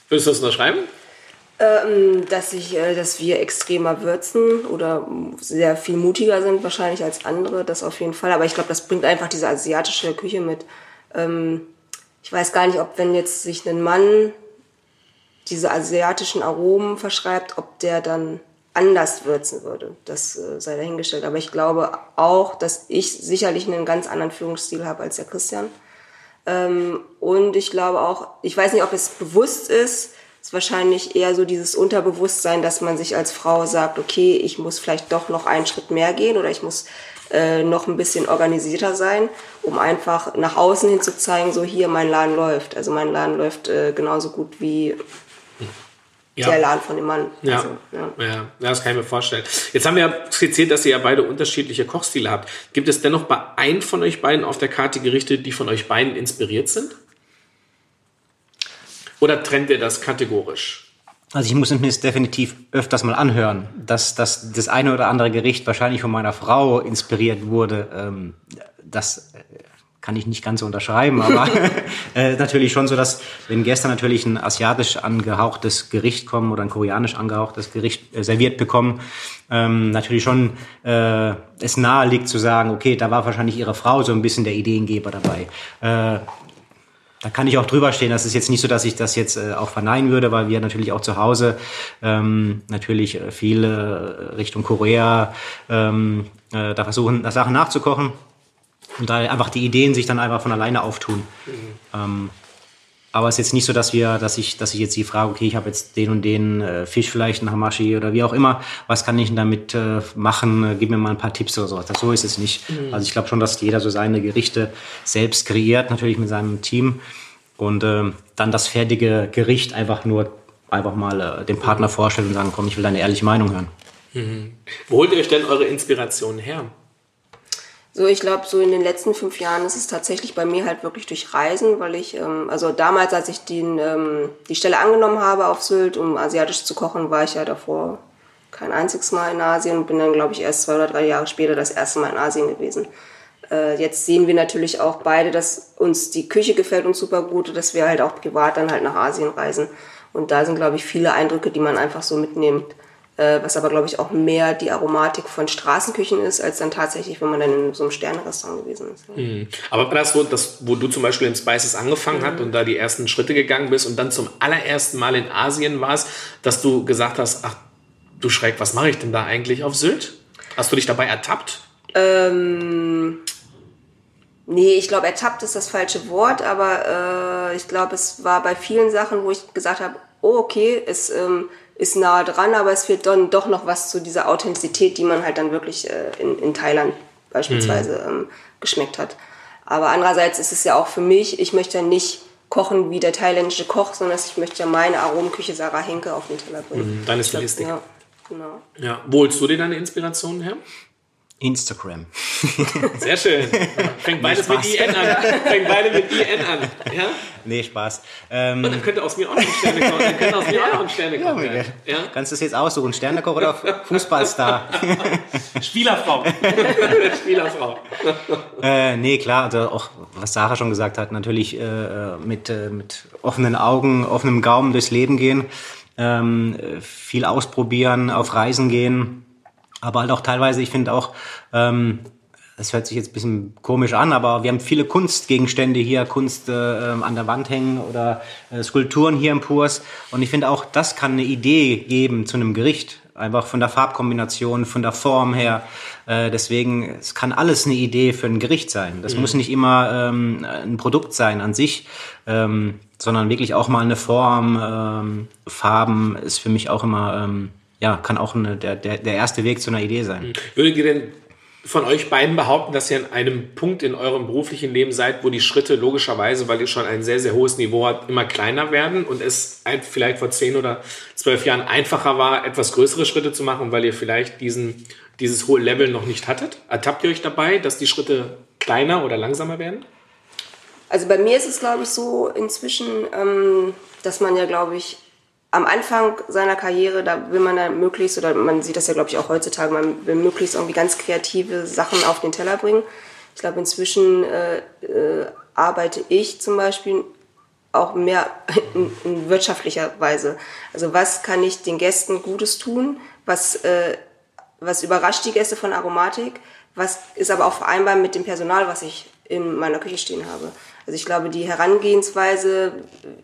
Würdest du das unterschreiben?
Ähm, dass, ich, äh, dass wir extremer würzen oder sehr viel mutiger sind wahrscheinlich als andere, das auf jeden Fall. Aber ich glaube, das bringt einfach diese asiatische Küche mit. Ähm, ich weiß gar nicht, ob wenn jetzt sich ein Mann diese asiatischen Aromen verschreibt, ob der dann anders würzen würde. Das äh, sei dahingestellt. Aber ich glaube auch, dass ich sicherlich einen ganz anderen Führungsstil habe als der Christian. Ähm, und ich glaube auch, ich weiß nicht, ob es bewusst ist, ist wahrscheinlich eher so dieses Unterbewusstsein, dass man sich als Frau sagt, okay, ich muss vielleicht doch noch einen Schritt mehr gehen oder ich muss äh, noch ein bisschen organisierter sein, um einfach nach außen hin zu zeigen, so hier mein Laden läuft. Also mein Laden läuft äh, genauso gut wie der Laden von dem Mann.
Ja.
Also, ja.
ja. ja, das kann ich mir vorstellen. Jetzt haben wir ja skizziert, dass ihr ja beide unterschiedliche Kochstile habt. Gibt es dennoch bei einem von euch beiden auf der Karte Gerichte, die von euch beiden inspiriert sind? Oder trennt ihr das kategorisch?
Also ich muss mir das definitiv öfters mal anhören, dass, dass das eine oder andere Gericht wahrscheinlich von meiner Frau inspiriert wurde. Ähm, das äh, kann ich nicht ganz so unterschreiben, aber äh, natürlich schon so, dass wenn Gäste natürlich ein asiatisch angehauchtes Gericht kommen oder ein koreanisch angehauchtes Gericht äh, serviert bekommen, ähm, natürlich schon äh, es nahe liegt zu sagen, okay, da war wahrscheinlich ihre Frau so ein bisschen der Ideengeber dabei. Da kann ich auch drüber stehen. Das ist jetzt nicht so, dass ich das jetzt äh, auch verneinen würde, weil wir natürlich auch zu Hause ähm, natürlich äh, viele äh, Richtung Korea ähm, äh, da versuchen, Sachen nachzukochen. Und da einfach die Ideen sich dann einfach von alleine auftun. Mhm. Ähm, aber es ist jetzt nicht so, dass wir, dass ich, dass ich jetzt die frage, okay, ich habe jetzt den und den äh, Fisch vielleicht, ein Hamashi oder wie auch immer, was kann ich denn damit äh, machen? Äh, gib mir mal ein paar Tipps oder sowas. Das, so ist es nicht. Mhm. Also ich glaube schon, dass jeder so seine Gerichte selbst kreiert, natürlich mit seinem Team und äh, dann das fertige Gericht einfach nur einfach mal äh, dem Partner vorstellt und sagen, komm, ich will deine ehrliche Meinung hören.
Mhm. Wo holt ihr euch denn eure Inspiration her?
So, ich glaube, so in den letzten fünf Jahren ist es tatsächlich bei mir halt wirklich durch Reisen, weil ich, ähm, also damals, als ich den, ähm, die Stelle angenommen habe auf Sylt, um asiatisch zu kochen, war ich ja davor kein einziges Mal in Asien und bin dann, glaube ich, erst zwei oder drei Jahre später das erste Mal in Asien gewesen. Äh, jetzt sehen wir natürlich auch beide, dass uns die Küche gefällt uns super gut, dass wir halt auch privat dann halt nach Asien reisen. Und da sind, glaube ich, viele Eindrücke, die man einfach so mitnimmt was aber, glaube ich, auch mehr die Aromatik von Straßenküchen ist, als dann tatsächlich, wenn man dann in so einem Sternerestaurant gewesen ist.
Mhm. Aber das so, dass, wo du zum Beispiel in Spices angefangen mhm. hast und da die ersten Schritte gegangen bist und dann zum allerersten Mal in Asien warst, dass du gesagt hast, ach du Schreck, was mache ich denn da eigentlich auf Sylt? Hast du dich dabei ertappt?
Ähm, nee, ich glaube, ertappt ist das falsche Wort, aber äh, ich glaube, es war bei vielen Sachen, wo ich gesagt habe, oh, okay, es ähm, ist nahe dran, aber es fehlt dann doch noch was zu dieser Authentizität, die man halt dann wirklich äh, in, in Thailand beispielsweise mhm. ähm, geschmeckt hat. Aber andererseits ist es ja auch für mich, ich möchte ja nicht kochen wie der thailändische Koch, sondern ich möchte ja meine Aromenküche Sarah Henke auf den Teller bringen.
Mhm, deine Stilistik. Ja, genau. Ja. Wo holst du dir deine Inspirationen her?
Instagram.
Sehr schön. Fängt beides mit IN an. Fängt beide mit IN an. Ja?
Nee, Spaß. Ähm,
Und dann könnte aus mir auch ein Sternekoch dann könnte aus mir auch ein Sternekoch
ja, Ja? Kannst du es jetzt aussuchen? Sternekoch oder Fußballstar?
Spielerfrau. Spielerfrau.
äh, nee, klar. Also auch, was Sarah schon gesagt hat, natürlich äh, mit, äh, mit offenen Augen, offenem Gaumen durchs Leben gehen. Ähm, viel ausprobieren, auf Reisen gehen aber halt auch teilweise, ich finde auch, ähm, das hört sich jetzt ein bisschen komisch an, aber wir haben viele Kunstgegenstände hier, Kunst äh, an der Wand hängen oder äh, Skulpturen hier im Purs. Und ich finde auch, das kann eine Idee geben zu einem Gericht. Einfach von der Farbkombination, von der Form her. Äh, deswegen, es kann alles eine Idee für ein Gericht sein. Das mhm. muss nicht immer ähm, ein Produkt sein an sich, ähm, sondern wirklich auch mal eine Form. Ähm, Farben ist für mich auch immer ähm, ja, kann auch eine, der, der, der erste Weg zu einer Idee sein.
Würdet ihr denn von euch beiden behaupten, dass ihr an einem Punkt in eurem beruflichen Leben seid, wo die Schritte logischerweise, weil ihr schon ein sehr, sehr hohes Niveau habt, immer kleiner werden und es vielleicht vor zehn oder zwölf Jahren einfacher war, etwas größere Schritte zu machen, weil ihr vielleicht diesen, dieses hohe Level noch nicht hattet? Ertappt ihr euch dabei, dass die Schritte kleiner oder langsamer werden?
Also bei mir ist es, glaube ich, so inzwischen, ähm, dass man ja, glaube ich, am Anfang seiner Karriere, da will man dann möglichst, oder man sieht das ja, glaube ich, auch heutzutage, man will möglichst irgendwie ganz kreative Sachen auf den Teller bringen. Ich glaube, inzwischen äh, äh, arbeite ich zum Beispiel auch mehr in, in, wirtschaftlicher Weise. Also was kann ich den Gästen Gutes tun? Was, äh, was überrascht die Gäste von Aromatik? Was ist aber auch vereinbar mit dem Personal, was ich in meiner Küche stehen habe? Also ich glaube, die Herangehensweise,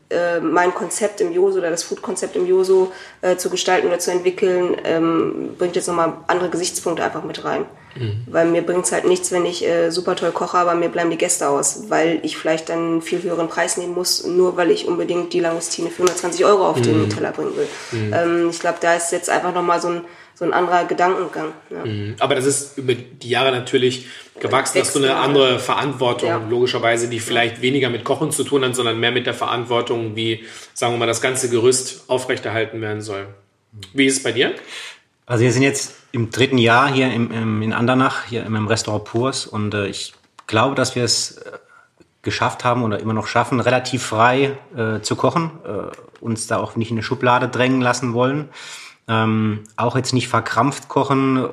äh, mein Konzept im Joso oder das Food-Konzept im Joso äh, zu gestalten oder zu entwickeln, ähm, bringt jetzt nochmal andere Gesichtspunkte einfach mit rein. Mhm. Weil mir bringt es halt nichts, wenn ich äh, super toll koche, aber mir bleiben die Gäste aus, weil ich vielleicht dann einen viel höheren Preis nehmen muss, nur weil ich unbedingt die Langustine für 120 Euro auf mhm. den Teller bringen will. Mhm. Ähm, ich glaube, da ist jetzt einfach nochmal so ein so ein anderer Gedankengang. Ja.
Mhm. Aber das ist über die Jahre natürlich gewachsen, dass du eine andere Verantwortung, ja. logischerweise, die vielleicht weniger mit Kochen zu tun hat, sondern mehr mit der Verantwortung, wie, sagen wir mal, das ganze Gerüst aufrechterhalten werden soll. Wie ist es bei dir?
Also wir sind jetzt im dritten Jahr hier im, im, in Andernach, hier im Restaurant Purs und äh, ich glaube, dass wir es äh, geschafft haben oder immer noch schaffen, relativ frei äh, zu kochen, äh, uns da auch nicht in eine Schublade drängen lassen wollen. Ähm, auch jetzt nicht verkrampft kochen.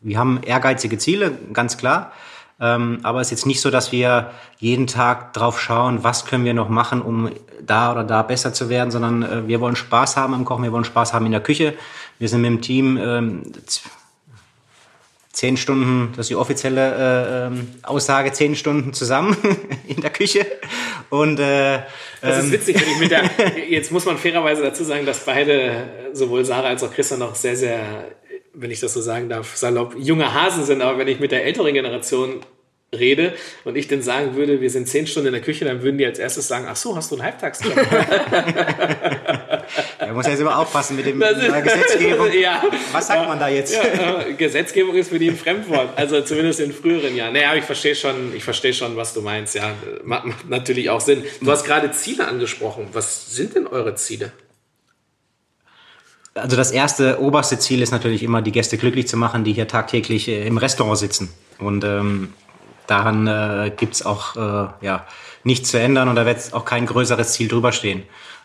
Wir haben ehrgeizige Ziele, ganz klar. Ähm, aber es ist jetzt nicht so, dass wir jeden Tag drauf schauen, was können wir noch machen, um da oder da besser zu werden, sondern äh, wir wollen Spaß haben am Kochen, wir wollen Spaß haben in der Küche. Wir sind mit dem Team ähm, zehn Stunden, das ist die offizielle äh, ähm, Aussage, zehn Stunden zusammen in der Küche. Und äh,
Das ist
ähm,
witzig, wenn ich mit der, jetzt muss man fairerweise dazu sagen, dass beide, sowohl Sarah als auch Christian noch sehr, sehr, wenn ich das so sagen darf, salopp, junge Hasen sind, aber wenn ich mit der älteren Generation rede und ich denen sagen würde, wir sind zehn Stunden in der Küche, dann würden die als erstes sagen, ach so, hast du einen Halbtagsjob?
Man muss ja jetzt immer aufpassen mit dem der Gesetzgebung.
ja.
Was sagt man da jetzt?
Ja, äh, Gesetzgebung ist für die ein Fremdwort. Also zumindest in früheren Jahren. Naja, aber ich verstehe schon, ich verstehe schon, was du meinst. Ja, macht, macht natürlich auch Sinn. Du hast gerade Ziele angesprochen. Was sind denn eure Ziele?
Also das erste, oberste Ziel ist natürlich immer, die Gäste glücklich zu machen, die hier tagtäglich äh, im Restaurant sitzen. Und ähm, daran äh, gibt's auch äh, ja, nichts zu ändern und da wird auch kein größeres Ziel drüber stehen.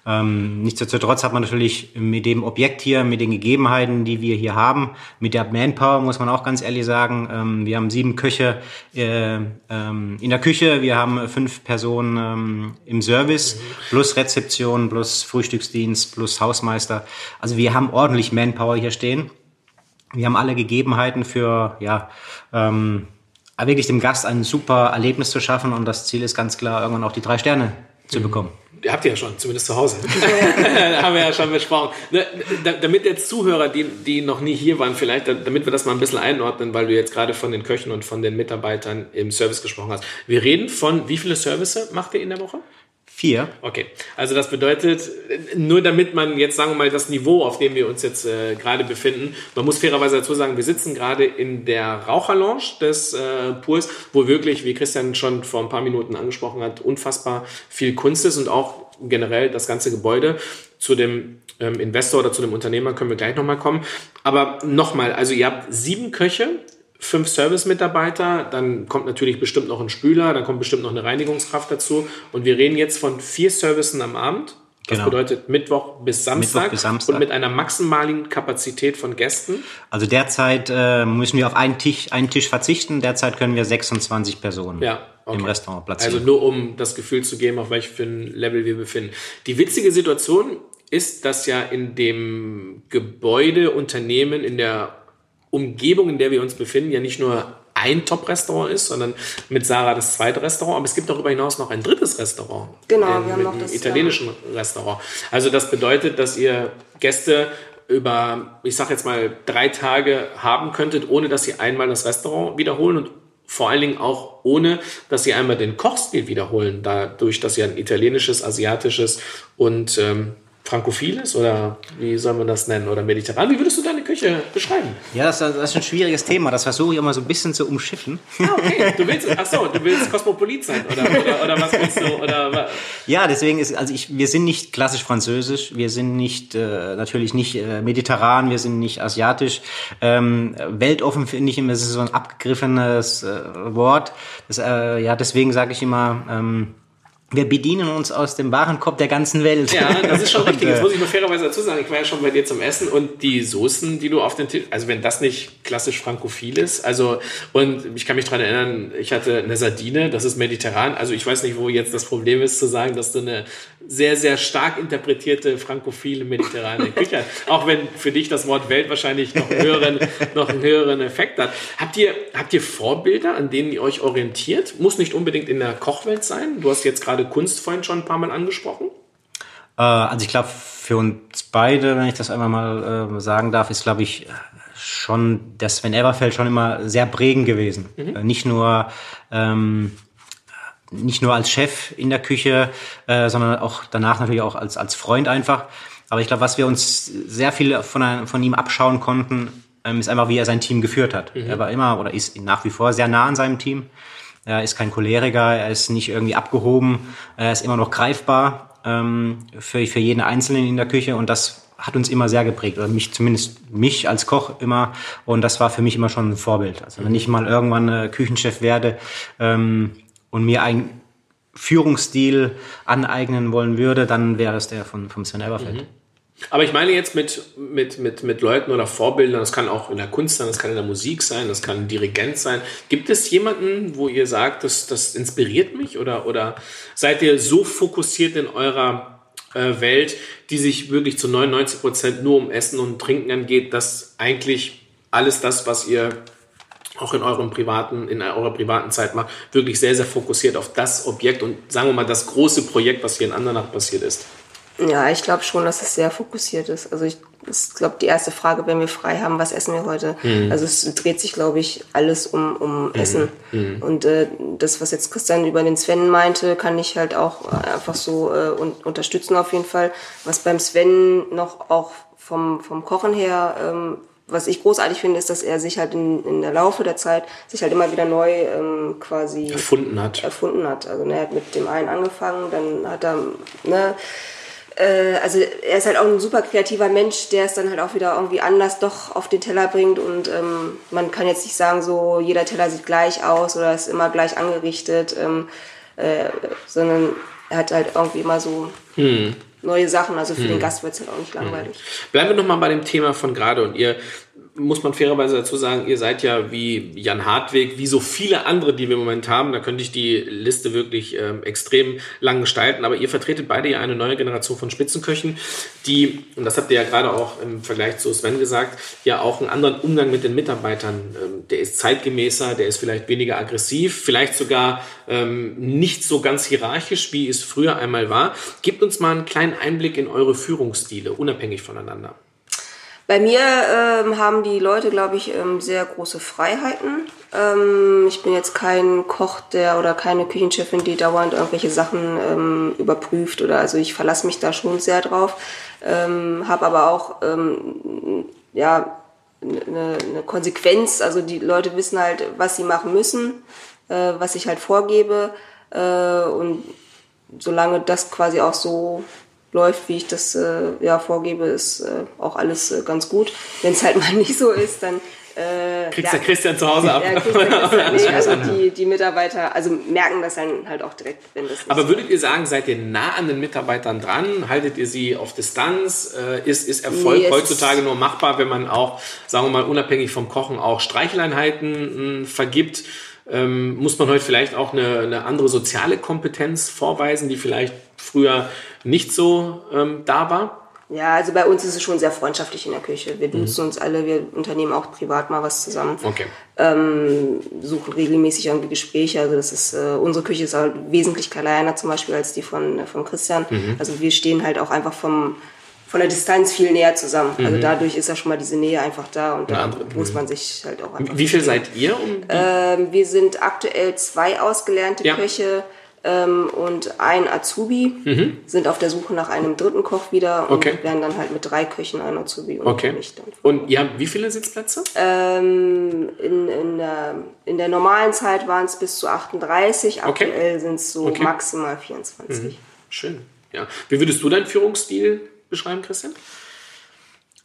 Ähm, nichtsdestotrotz hat man natürlich mit dem Objekt hier, mit den Gegebenheiten, die wir hier haben, mit der Manpower, muss man auch ganz ehrlich sagen, ähm, wir haben sieben Köche äh, ähm, in der Küche, wir haben fünf Personen ähm, im Service, plus Rezeption, plus Frühstücksdienst, plus Hausmeister. Also wir haben ordentlich Manpower hier stehen. Wir haben alle Gegebenheiten für, ja, ähm, wirklich dem Gast ein super Erlebnis zu schaffen und das Ziel ist ganz klar, irgendwann auch die drei Sterne zu bekommen.
Ihr habt ihr ja schon, zumindest zu Hause. Haben wir ja schon besprochen. Ne, da- Damit jetzt Zuhörer, die, die noch nie hier waren, vielleicht, da- damit wir das mal ein bisschen einordnen, weil du jetzt gerade von den Köchen und von den Mitarbeitern im Service gesprochen hast. Wir reden von, wie viele Service macht ihr in der Woche?
Vier.
Okay, also das bedeutet, nur damit man jetzt, sagen wir mal, das Niveau, auf dem wir uns jetzt äh, gerade befinden, man muss fairerweise dazu sagen, wir sitzen gerade in der Raucherlounge des äh, Purs, wo wirklich, wie Christian schon vor ein paar Minuten angesprochen hat, unfassbar viel Kunst ist und auch generell das ganze Gebäude. Zu dem ähm, Investor oder zu dem Unternehmer können wir gleich nochmal kommen. Aber nochmal, also ihr habt sieben Köche, fünf Service-Mitarbeiter, dann kommt natürlich bestimmt noch ein Spüler, dann kommt bestimmt noch eine Reinigungskraft dazu. Und wir reden jetzt von vier Servicen am Abend. Das
Genau.
bedeutet Mittwoch bis Samstag,
Mittwoch bis Samstag.
und mit einer maximalen Kapazität von Gästen.
Also derzeit äh, müssen wir auf einen Tisch, einen Tisch verzichten. Derzeit können wir 26 Personen
Ja, okay.
im Restaurant platzieren.
Also nur um das Gefühl zu geben, auf welchem Level wir befinden. Die witzige Situation ist, dass ja in dem Gebäude, Unternehmen, in der Umgebung, in der wir uns befinden, ja nicht nur ein Top-Restaurant ist, sondern mit Sarah das zweite Restaurant, aber es gibt darüber hinaus noch ein drittes Restaurant.
Genau,
Ähm,
wir haben
mit
noch das,
italienischen Restaurant. Also das bedeutet, dass ihr Gäste über, ich sag jetzt mal, drei Tage haben könntet, ohne dass sie einmal das Restaurant wiederholen und vor allen Dingen auch ohne, dass sie einmal den Kochstil wiederholen, dadurch, dass sie ein italienisches, asiatisches und ähm, frankophiles oder wie soll man das nennen oder mediterran. Wie würdest du deine Küche beschreiben?
ja, das, das ist ein schwieriges Thema. Das versuche ich immer so ein bisschen zu umschiffen.
Ah, okay. Du willst, ach so, du willst Kosmopolit sein oder, oder, oder was willst du? Oder, wa-
Ja, deswegen ist, also ich, wir sind nicht klassisch französisch, wir sind nicht, äh, natürlich nicht äh, mediterran, wir sind nicht asiatisch. Ähm, weltoffen finde ich immer, das ist so ein abgegriffenes äh, Wort. Das, äh, ja, deswegen sage ich immer, ähm, wir bedienen uns aus dem Warenkorb der ganzen Welt.
Ja, das ist schon richtig.
äh,
Jetzt muss ich nur fairerweise dazu sagen, ich war ja schon bei dir zum Essen und die Soßen, die du auf den Tisch, also wenn das nicht klassisch frankophil ist, also und ich kann mich dran erinnern, ich hatte eine Sardine, das ist mediterran, also ich weiß nicht, wo jetzt das Problem ist zu sagen, dass du eine sehr, sehr stark interpretierte frankophile mediterrane Küche. Auch wenn für dich das Wort Welt wahrscheinlich noch einen höheren, noch einen höheren Effekt hat. Habt ihr, habt ihr Vorbilder, an denen ihr euch orientiert? Muss nicht unbedingt in der Kochwelt sein. Du hast jetzt gerade Kunst vorhin schon ein paar Mal angesprochen.
Äh, also ich glaube, für uns beide, wenn ich das einmal mal äh, sagen darf, ist, glaube ich, schon der Sven Everfeld schon immer sehr prägend gewesen. Äh, nicht nur ähm, nicht nur als Chef in der Küche, äh, sondern auch danach natürlich auch als als Freund einfach. Aber ich glaube, was wir uns sehr viel von, von ihm abschauen konnten, ähm, ist einfach, wie er sein Team geführt hat. Er war immer oder ist nach wie vor sehr nah an seinem Team. Er ist kein Choleriker, er ist nicht irgendwie abgehoben, er ist immer noch greifbar ähm, für, für jeden Einzelnen in der Küche und das hat uns immer sehr geprägt, oder mich zumindest mich als Koch immer und das war für mich immer schon ein Vorbild. Also wenn ich mal irgendwann äh, Küchenchef werde ähm, und mir einen Führungsstil aneignen wollen würde, dann wäre es der von, vom Sven Everfeld.
Aber ich meine jetzt mit, mit, mit, mit Leuten oder Vorbildern, das kann auch in der Kunst sein, das kann in der Musik sein, das kann ein Dirigent sein. Gibt es jemanden, wo ihr sagt, das, das inspiriert mich? Oder, oder seid ihr so fokussiert in eurer äh, Welt, die sich wirklich zu 99 Prozent nur um Essen und Trinken angeht, dass eigentlich alles das, was ihr auch in eurem privaten, in eurer privaten Zeit macht, wirklich sehr, sehr fokussiert auf das Objekt und sagen wir mal das große Projekt, was hier in Andernach passiert ist?
Ja, ich glaube schon, dass es sehr fokussiert ist. Also ich glaube die erste Frage, wenn wir frei haben, was essen wir heute? Mhm. Also es dreht sich, glaube ich, alles um, um mhm. Essen. Mhm. Und äh, das, was jetzt Christian über den Sven meinte, kann ich halt auch einfach so äh, un unterstützen auf jeden Fall. Was beim Sven noch auch vom, vom Kochen her ähm, was ich großartig finde, ist, dass er sich halt in, in der Laufe der Zeit sich halt immer wieder neu ähm, quasi
erfunden hat.
Erfunden hat. Also ne, er hat mit dem einen angefangen, dann hat er ne, äh, also er ist halt auch ein super kreativer Mensch, der es dann halt auch wieder irgendwie anders doch auf den Teller bringt und ähm, man kann jetzt nicht sagen, so jeder Teller sieht gleich aus oder ist immer gleich angerichtet, ähm, äh, sondern er hat halt irgendwie immer so hm. Neue Sachen, also für hm. den Gast wird es halt auch nicht langweilig.
Bleiben wir nochmal bei dem Thema von gerade und ihr muss man fairerweise dazu sagen, ihr seid ja wie Jan Hartweg, wie so viele andere, die wir im Moment haben. Da könnte ich die Liste wirklich ähm, extrem lang gestalten. Aber ihr vertretet beide ja eine neue Generation von Spitzenköchen, die, und das habt ihr ja gerade auch im Vergleich zu Sven gesagt, ja auch einen anderen Umgang mit den Mitarbeitern. Ähm, der ist zeitgemäßer, der ist vielleicht weniger aggressiv, vielleicht sogar ähm, nicht so ganz hierarchisch, wie es früher einmal war. Gebt uns mal einen kleinen Einblick in eure Führungsstile, unabhängig voneinander.
Bei mir ähm, haben die Leute, glaube ich, ähm, sehr große Freiheiten. Ähm, ich bin jetzt kein Koch der oder keine Küchenchefin, die dauernd irgendwelche Sachen ähm, überprüft oder also ich verlasse mich da schon sehr drauf. Ähm, habe aber auch ähm, ja eine, eine Konsequenz. Also die Leute wissen halt, was sie machen müssen, äh, was ich halt vorgebe äh, und solange das quasi auch so läuft, wie ich das äh, ja vorgebe, ist äh, auch alles äh, ganz gut. Wenn es halt mal nicht so ist, dann
äh, Kriegst ja, der Christian zu Hause ab. Ja,
nee, also die, die Mitarbeiter, also merken das dann halt auch direkt, wenn das
Aber würdet ihr sagen, seid ihr nah an den Mitarbeitern dran? Haltet ihr sie auf Distanz? Äh, ist, ist Erfolg nee, heutzutage nur machbar, wenn man auch, sagen wir mal, unabhängig vom Kochen auch Streicheleinheiten mh, vergibt? Ähm, muss man heute vielleicht auch eine, eine andere soziale Kompetenz vorweisen, die vielleicht früher nicht so ähm, da war?
Ja, also bei uns ist es schon sehr freundschaftlich in der Küche. Wir duzen mhm. uns alle, wir unternehmen auch privat mal was zusammen.
Okay.
Ähm, suchen regelmäßig irgendwie Gespräche. Also das ist, äh, unsere Küche ist halt wesentlich kleiner zum Beispiel als die von, äh, von Christian. Mhm. Also wir stehen halt auch einfach vom, von der Distanz viel näher zusammen. Also mhm. Also dadurch ist ja schon mal diese Nähe einfach da und da muss man sich halt auch
einfach. Wie viel seid ihr? Um
ähm, wir sind aktuell zwei ausgelernte ja. Köche ähm, und ein Azubi, mhm. sind auf der Suche nach einem dritten Koch wieder und okay. werden dann halt mit drei Köchen, ein Azubi und
okay. mich dann. Und ihr habt wie viele Sitzplätze?
Ähm, in, in, der, in der normalen Zeit waren es bis zu 38, aktuell okay. sind es so maximal 24. Mhm.
Schön, ja. Wie würdest du deinen Führungsstil beschreiben, Christian?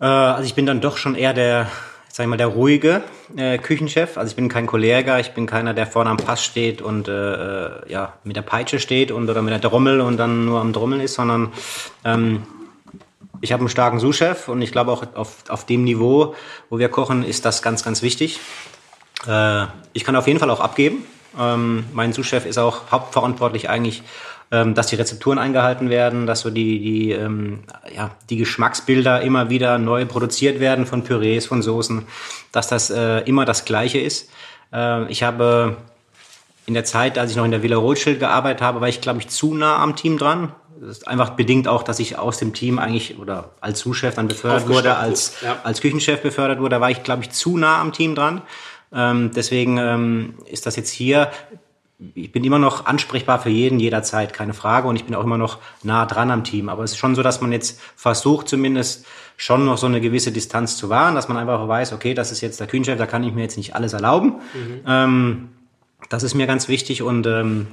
Äh, also ich bin dann doch schon eher der sag ich mal, der ruhige äh, Küchenchef. Also ich bin kein Kolleger, ich bin keiner, der vorne am Pass steht und äh, äh, ja, mit der Peitsche steht und oder mit der Trommel und dann nur am Trommeln ist, sondern ähm, ich habe einen starken Sous-Chef und ich glaube auch auf, auf dem Niveau, wo wir kochen, ist das ganz, ganz wichtig. Äh, ich kann auf jeden Fall auch abgeben. Ähm, mein Sous-Chef ist auch hauptverantwortlich eigentlich ähm, dass die Rezepturen eingehalten werden, dass so die, die, ähm, ja, die Geschmacksbilder immer wieder neu produziert werden von Pürees, von Soßen, dass das äh, immer das Gleiche ist. Äh, ich habe in der Zeit, als ich noch in der Villa Rothschild gearbeitet habe, war ich, glaube ich, zu nah am Team dran. Das ist einfach bedingt auch, dass ich aus dem Team eigentlich oder als Sous-Chef dann befördert wurde, als, ja. als Küchenchef befördert wurde. Da war ich, glaube ich, zu nah am Team dran. Ähm, deswegen ähm, ist das jetzt hier ich bin immer noch ansprechbar für jeden jederzeit, keine Frage. Und ich bin auch immer noch nah dran am Team. Aber es ist schon so, dass man jetzt versucht, zumindest schon noch so eine gewisse Distanz zu wahren, dass man einfach weiß, okay, das ist jetzt der Küchenchef, da kann ich mir jetzt nicht alles erlauben. Mhm. Ähm, das ist mir ganz wichtig und ähm,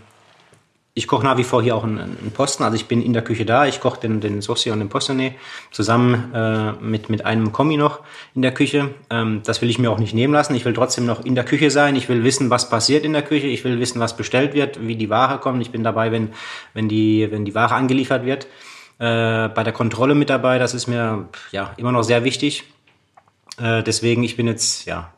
ich koche nach wie vor hier auch einen, einen, Posten. Also ich bin in der Küche da. Ich koche den, den Saucier und den Postonnet zusammen äh, mit, mit einem Kommi noch in der Küche. Ähm, das will ich mir auch nicht nehmen lassen. Ich will trotzdem noch in der Küche sein. Ich will wissen, was passiert in der Küche. Ich will wissen, was bestellt wird, wie die Ware kommt. Ich bin dabei, wenn, wenn, die, wenn die Ware angeliefert wird. äh, bei der Kontrolle mit dabei. Das ist mir ja immer noch sehr wichtig. Äh, deswegen, ich bin jetzt ja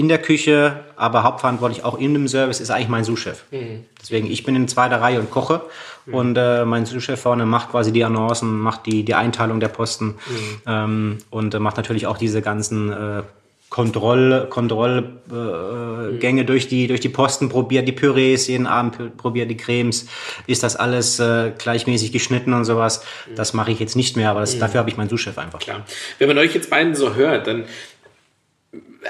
in der Küche, aber hauptverantwortlich auch in dem Service ist eigentlich mein Sous-Chef. Mhm. Deswegen, ich bin in zweiter Reihe und koche mhm. und äh, mein Sous-Chef vorne macht quasi die Annoncen, macht die, die Einteilung der Posten mhm. ähm, und äh, macht natürlich auch diese ganzen äh, Kontroll, Kontrollgänge äh, durch die durch die Posten, probiert die Pürees jeden Abend, probiert die Cremes, ist das alles äh, gleichmäßig geschnitten und sowas. Das mache ich jetzt nicht mehr, aber das, mhm. dafür habe ich meinen Sous-Chef einfach.
Klar. Wenn man euch jetzt beiden so hört, dann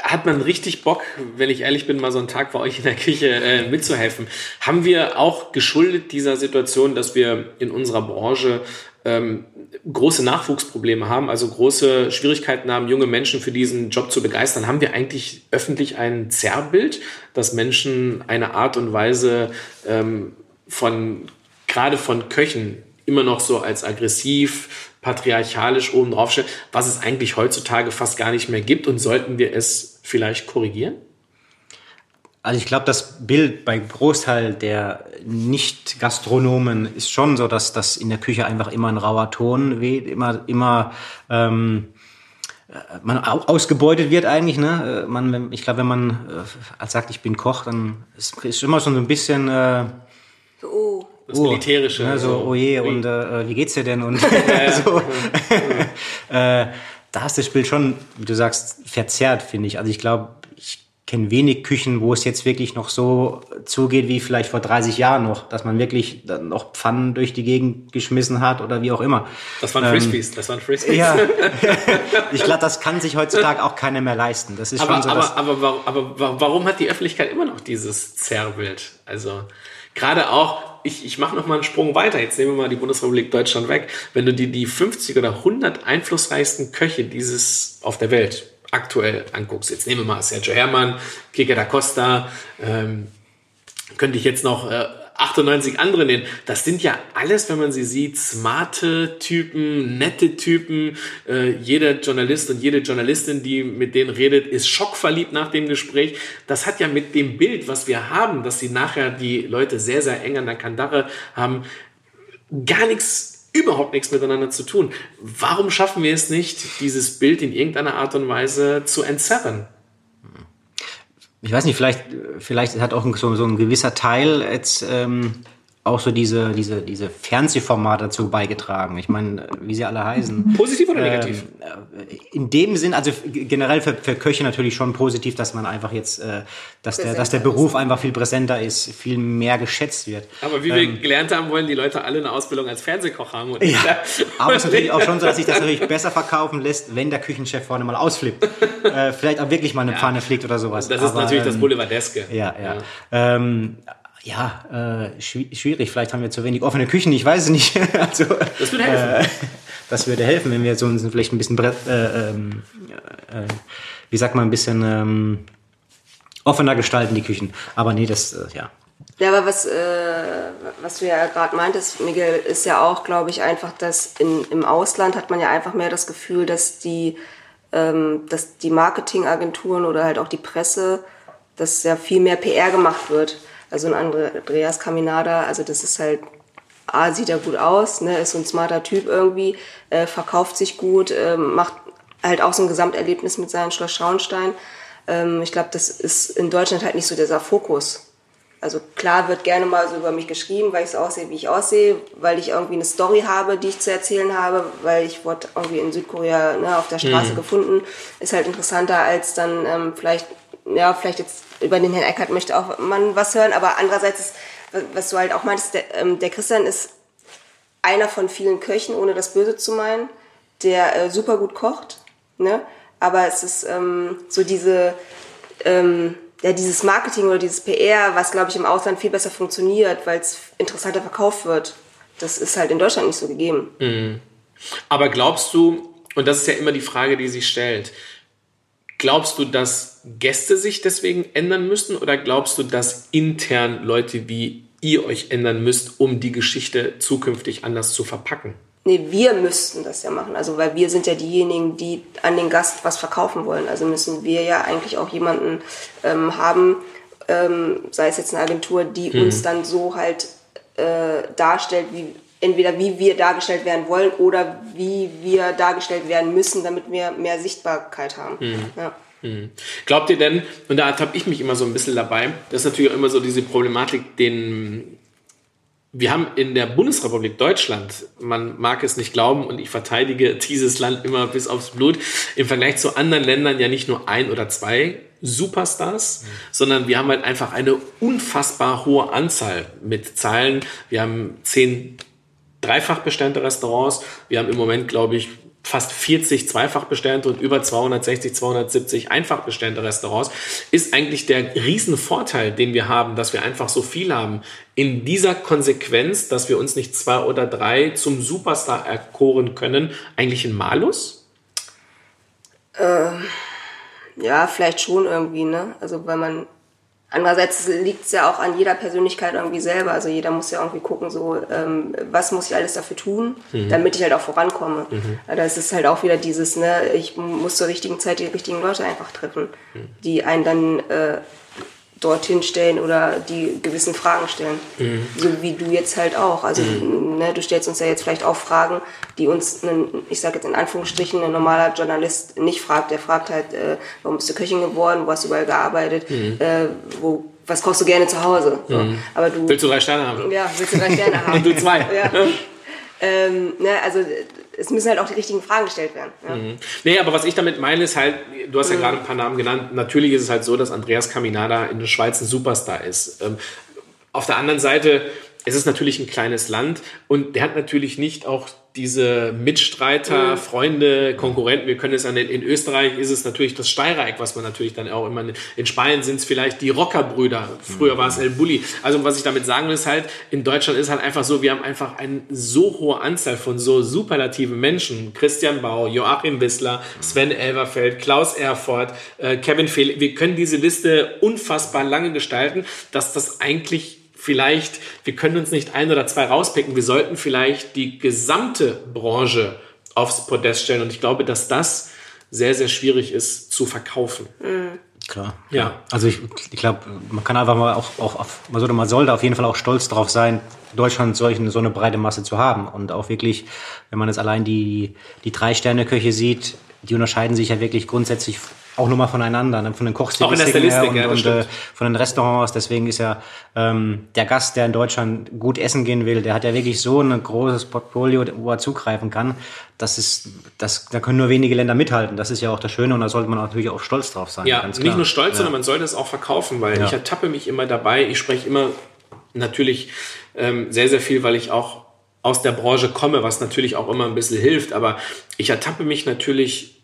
hat man richtig Bock, wenn ich ehrlich bin, mal so einen Tag bei euch in der Küche äh, mitzuhelfen. Haben wir auch geschuldet dieser Situation, dass wir in unserer Branche ähm, große Nachwuchsprobleme haben, also große Schwierigkeiten haben, junge Menschen für diesen Job zu begeistern, haben wir eigentlich öffentlich ein Zerrbild, dass Menschen eine Art und Weise ähm, von, gerade von Köchen, immer noch so als aggressiv, patriarchalisch oben drauf stellen, was es eigentlich heutzutage fast gar nicht mehr gibt und sollten wir es vielleicht korrigieren?
Also ich glaube, das Bild bei Großteil der Nicht-Gastronomen ist schon so, dass das in der Küche einfach immer ein rauer Ton weht, immer, immer ähm, äh, man ausgebeutet wird eigentlich. Ne? Äh, man, ich glaube, wenn man äh, sagt, ich bin Koch, dann ist, ist immer schon so ein bisschen... Äh,
oh. Das oh, Militärische.
Ne, so, oh je, und äh, wie geht's dir denn? Und so. äh, da ist das Bild schon, wie du sagst, verzerrt, finde ich. Also ich glaube, kenne wenig Küchen, wo es jetzt wirklich noch so zugeht wie vielleicht vor 30 Jahren noch, dass man wirklich noch Pfannen durch die Gegend geschmissen hat oder wie auch immer.
Das waren Frisbees, ähm, das waren Frisbees.
Ja, ich glaube, das kann sich heutzutage auch keiner mehr leisten. Das ist
aber,
schon so.
Aber, aber, aber, aber warum hat die Öffentlichkeit immer noch dieses Zerrbild? Also gerade auch ich, ich mache noch mal einen Sprung weiter. Jetzt nehmen wir mal die Bundesrepublik Deutschland weg. Wenn du dir die 50 oder 100 einflussreichsten Köche dieses auf der Welt aktuell anguckst, jetzt nehmen wir mal Sergio Herrmann, Kike da Costa, ähm, könnte ich jetzt noch äh, 98 andere nennen. Das sind ja alles, wenn man sie sieht, smarte Typen, nette Typen. Äh, jeder Journalist und jede Journalistin, die mit denen redet, ist schockverliebt nach dem Gespräch. Das hat ja mit dem Bild, was wir haben, dass sie nachher die Leute sehr, sehr eng an der Kandare haben, gar nichts überhaupt nichts miteinander zu tun. Warum schaffen wir es nicht, dieses Bild in irgendeiner Art und Weise zu entzerren?
Ich weiß nicht, vielleicht, vielleicht hat auch so, so ein gewisser Teil jetzt ähm, auch so diese, diese, diese Fernsehformate dazu beigetragen. Ich meine, wie sie alle heißen.
Positiv oder negativ?
Ähm, in dem Sinn, also generell für, für Köche natürlich schon positiv, dass man einfach jetzt, äh, dass, der, dass der Beruf einfach viel präsenter ist, viel mehr geschätzt wird.
Aber wie ähm, wir gelernt haben, wollen die Leute alle eine Ausbildung als Fernsehkoch haben.
Oder? Ja, aber es ist natürlich auch schon so, dass sich das natürlich besser verkaufen lässt, wenn der Küchenchef vorne mal ausflippt. äh, vielleicht auch wirklich mal eine ja. Pfanne fliegt oder sowas.
Das ist aber, natürlich ähm, das Boulevardeske.
Ja, ja. ja. Ja, äh, schwierig. Vielleicht haben wir zu wenig offene Küchen, ich weiß es nicht. also,
das würde helfen. Äh,
das würde helfen, wenn wir so uns vielleicht ein bisschen, äh, ähm, äh, wie sagt man, ein bisschen ähm, offener gestalten, die Küchen. Aber nee, das, äh, ja.
Ja, aber was, äh, was du ja gerade meintest, Miguel, ist ja auch, glaube ich, einfach, dass in, im Ausland hat man ja einfach mehr das Gefühl, dass die, ähm, dass die Marketingagenturen oder halt auch die Presse, dass ja viel mehr PR gemacht wird. Also ein Andreas Caminada, also das ist halt, A, sieht er gut aus, ne, ist so ein smarter Typ irgendwie, äh, verkauft sich gut, äh, macht halt auch so ein Gesamterlebnis mit seinem Schloss Schauenstein. Ähm, ich glaube, das ist in Deutschland halt nicht so dieser Fokus. Also klar wird gerne mal so über mich geschrieben, weil ich so aussehe, wie ich aussehe, weil ich irgendwie eine Story habe, die ich zu erzählen habe, weil ich wurde irgendwie in Südkorea ne, auf der Straße mhm. gefunden. Ist halt interessanter als dann ähm, vielleicht, ja, vielleicht jetzt über den Herrn Eckert möchte auch man was hören, aber andererseits ist, was du halt auch meintest, der, ähm, der Christian ist einer von vielen Köchen, ohne das Böse zu meinen, der äh, super gut kocht, ne? Aber es ist ähm, so diese, ähm, ja, dieses Marketing oder dieses PR, was glaube ich im Ausland viel besser funktioniert, weil es interessanter verkauft wird. Das ist halt in Deutschland nicht so gegeben.
Mhm. Aber glaubst du, und das ist ja immer die Frage, die sich stellt, Glaubst du, dass Gäste sich deswegen ändern müssen oder glaubst du, dass intern Leute wie ihr euch ändern müsst, um die Geschichte zukünftig anders zu verpacken?
Nee, wir müssten das ja machen. Also, weil wir sind ja diejenigen, die an den Gast was verkaufen wollen. Also müssen wir ja eigentlich auch jemanden ähm, haben, ähm, sei es jetzt eine Agentur, die mhm. uns dann so halt äh, darstellt, wie entweder wie wir dargestellt werden wollen oder wie wir dargestellt werden müssen, damit wir mehr Sichtbarkeit haben. Mhm. Ja.
Mhm. Glaubt ihr denn, und da habe ich mich immer so ein bisschen dabei, das ist natürlich auch immer so diese Problematik, den wir haben in der Bundesrepublik Deutschland, man mag es nicht glauben und ich verteidige dieses Land immer bis aufs Blut, im Vergleich zu anderen Ländern ja nicht nur ein oder zwei Superstars, mhm. sondern wir haben halt einfach eine unfassbar hohe Anzahl mit Zahlen. Wir haben zehn dreifach bestände Restaurants. Wir haben im Moment, glaube ich, fast 40 zweifach bestellte und über 260, 270 einfach bestellte Restaurants, ist eigentlich der Riesenvorteil, den wir haben, dass wir einfach so viel haben. In dieser Konsequenz, dass wir uns nicht zwei oder drei zum Superstar erkoren können, eigentlich ein Malus?
Ähm, ja, vielleicht schon irgendwie, ne? Also, weil man Andererseits liegt es ja auch an jeder Persönlichkeit irgendwie selber. Also jeder muss ja irgendwie gucken, so ähm, was muss ich alles dafür tun, mhm. damit ich halt auch vorankomme. Mhm. Das ist halt auch wieder dieses, ne, ich muss zur richtigen Zeit die richtigen Leute einfach treffen, mhm. die einen dann äh, dorthin stellen oder die gewissen Fragen stellen. Mhm. So wie du jetzt halt auch. Also mhm. ne, du stellst uns ja jetzt vielleicht auch Fragen, die uns, ein, ich sage jetzt in Anführungsstrichen, ein normaler Journalist nicht fragt. Der fragt halt, äh, warum bist du Köchin geworden, wo hast du überall gearbeitet, mhm. äh, wo, was kochst du gerne zu Hause. So.
Mhm. Aber du, willst du drei Sterne haben?
Ja, willst du drei Sterne haben.
Und du zwei.
Ja. Ähm, ne, also es müssen halt auch die richtigen Fragen gestellt werden. Ja. Mhm.
Nee, aber was ich damit meine, ist halt, du hast ja mhm. gerade ein paar Namen genannt, natürlich ist es halt so, dass Andreas Caminada in der Schweiz ein Superstar ist. Ähm, auf der anderen Seite, es ist natürlich ein kleines Land und der hat natürlich nicht auch diese Mitstreiter, mhm. Freunde, Konkurrenten. Wir können es an in Österreich ist es natürlich das Steirereck, was man natürlich dann auch immer in Spanien sind es vielleicht die Rockerbrüder. Früher mhm. war es El Bulli. Also was ich damit sagen will, ist halt in Deutschland ist halt einfach so, wir haben einfach eine so hohe Anzahl von so superlativen Menschen. Christian Bau, Joachim Wissler, Sven Elverfeld, Klaus Erfurt, äh, Kevin Fehl. Wir können diese Liste unfassbar lange gestalten, dass das eigentlich vielleicht, wir können uns nicht ein oder zwei rauspicken, wir sollten vielleicht die gesamte Branche aufs Podest stellen. Und ich glaube, dass das sehr, sehr schwierig ist zu verkaufen.
Mhm. Klar. Ja. Also ich, ich glaube, man kann einfach mal auch, auch auf, man sollte, man sollte auf jeden Fall auch stolz darauf sein, Deutschland solchen, so eine breite Masse zu haben. Und auch wirklich, wenn man jetzt allein die, die Drei-Sterne-Köche sieht, die unterscheiden sich ja wirklich grundsätzlich auch nochmal voneinander, ne? von den Kochstilistiken her und, ja, und äh, von den Restaurants. Deswegen ist ja ähm, der Gast, der in Deutschland gut essen gehen will, der hat ja wirklich so ein großes Portfolio, wo er zugreifen kann. Das ist, das, da können nur wenige Länder mithalten. Das ist ja auch das Schöne und da sollte man natürlich auch stolz drauf sein.
Ja, nicht nur stolz, ja. sondern man sollte es auch verkaufen, weil ja. ich ertappe mich immer dabei. Ich spreche immer natürlich ähm, sehr, sehr viel, weil ich auch aus der Branche komme, was natürlich auch immer ein bisschen hilft. Aber ich ertappe mich natürlich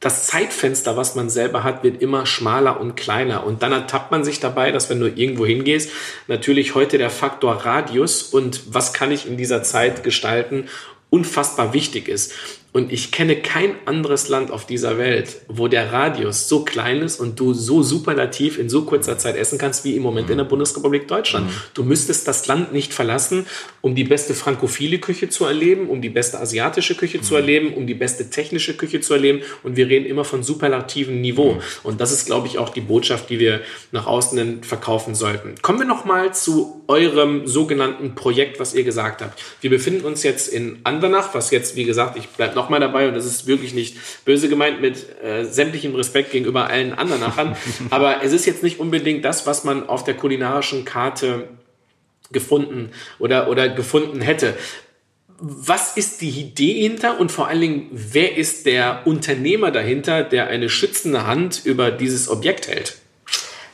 das Zeitfenster, was man selber hat, wird immer schmaler und kleiner. Und dann ertappt man sich dabei, dass wenn du irgendwo hingehst, natürlich heute der Faktor Radius und was kann ich in dieser Zeit gestalten, unfassbar wichtig ist. Und ich kenne kein anderes Land auf dieser Welt, wo der Radius so klein ist und du so superlativ in so kurzer Zeit essen kannst wie im Moment in der Bundesrepublik Deutschland. Mhm. Du müsstest das Land nicht verlassen, um die beste frankophile Küche zu erleben, um die beste asiatische Küche mhm. zu erleben, um die beste technische Küche zu erleben. Und wir reden immer von superlativem Niveau. Mhm. Und das ist, glaube ich, auch die Botschaft, die wir nach außen verkaufen sollten. Kommen wir nochmal zu eurem sogenannten Projekt, was ihr gesagt habt. Wir befinden uns jetzt in Andernach, was jetzt, wie gesagt, ich bleibe nochmal dabei und das ist wirklich nicht böse gemeint mit äh, sämtlichem Respekt gegenüber allen anderen Nachbarn. Aber es ist jetzt nicht unbedingt das, was man auf der kulinarischen Karte gefunden oder, oder gefunden hätte. Was ist die Idee hinter und vor allen Dingen, wer ist der Unternehmer dahinter, der eine schützende Hand über dieses Objekt hält?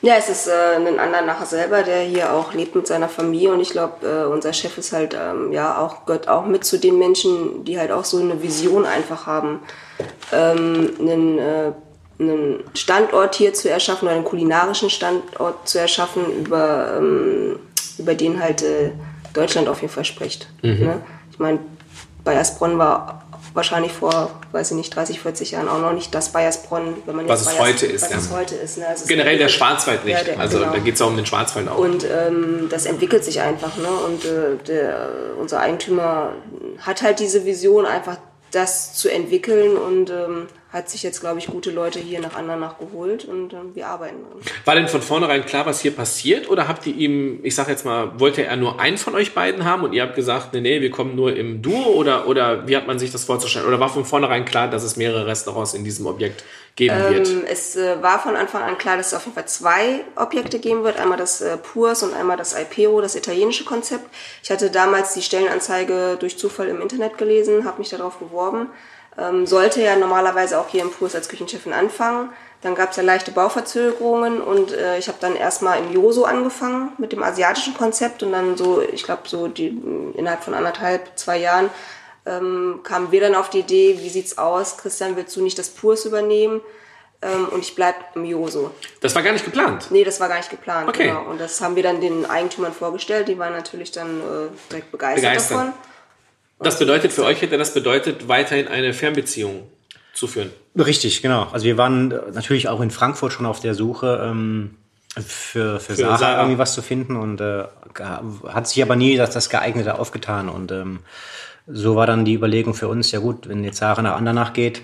Ja, es ist äh, ein Andernacher selber, der hier auch lebt mit seiner Familie und ich glaube, äh, unser Chef ist halt ähm, ja auch gehört auch mit zu den Menschen, die halt auch so eine Vision einfach haben, ähm, einen, äh, einen Standort hier zu erschaffen oder einen kulinarischen Standort zu erschaffen, über, ähm, über den halt äh, Deutschland auf jeden Fall spricht. Mhm. Ne? Ich meine, Bayersbronn war wahrscheinlich vor, weiß ich nicht, 30, 40 Jahren auch noch nicht das Bayersbronn,
wenn man was es Bayers, heute ist.
Was ja. es heute ist. Ne? Also
Generell der Schwarzwald nicht. Ja, der, also genau. da geht es auch um den Schwarzwald auch.
Und ähm, das entwickelt sich einfach. Ne? Und äh, der, unser Eigentümer hat halt diese Vision, einfach das zu entwickeln und ähm, hat sich jetzt, glaube ich, gute Leute hier nach Andernach geholt und äh, wir arbeiten.
War denn von vornherein klar, was hier passiert? Oder habt ihr ihm, ich sag jetzt mal, wollte er nur einen von euch beiden haben und ihr habt gesagt, nee, nee, wir kommen nur im Duo? Oder, oder wie hat man sich das vorzustellen? Oder war von vornherein klar, dass es mehrere Restaurants in diesem Objekt geben wird?
Ähm, es äh, war von Anfang an klar, dass es auf jeden Fall zwei Objekte geben wird. Einmal das äh, Purs und einmal das Alpero, das italienische Konzept. Ich hatte damals die Stellenanzeige durch Zufall im Internet gelesen, habe mich darauf beworben. Ähm, sollte ja normalerweise auch hier im Kurs als Küchenchefin anfangen. Dann gab es ja leichte Bauverzögerungen und äh, ich habe dann erstmal im Joso angefangen mit dem asiatischen Konzept und dann so, ich glaube, so die, innerhalb von anderthalb, zwei Jahren ähm, kamen wir dann auf die Idee, wie sieht's aus, Christian, willst du nicht das Purs übernehmen? Ähm, und ich bleib im Joso.
Das war gar nicht geplant.
Nee, das war gar nicht geplant.
Okay.
Genau. Und das haben wir dann den Eigentümern vorgestellt. Die waren natürlich dann äh, direkt begeistert,
Begeistert.
davon.
Das bedeutet für euch hätte das bedeutet, weiterhin eine Fernbeziehung zu führen.
Richtig, genau. Also wir waren äh, natürlich auch in Frankfurt schon auf der Suche ähm, für, für, Sarah,
Sarah.
irgendwie was zu finden und äh, hat sich aber nie das, das Geeignete aufgetan. Und ähm, so war dann die Überlegung für uns, ja gut, wenn jetzt Sarah nach Andernach geht,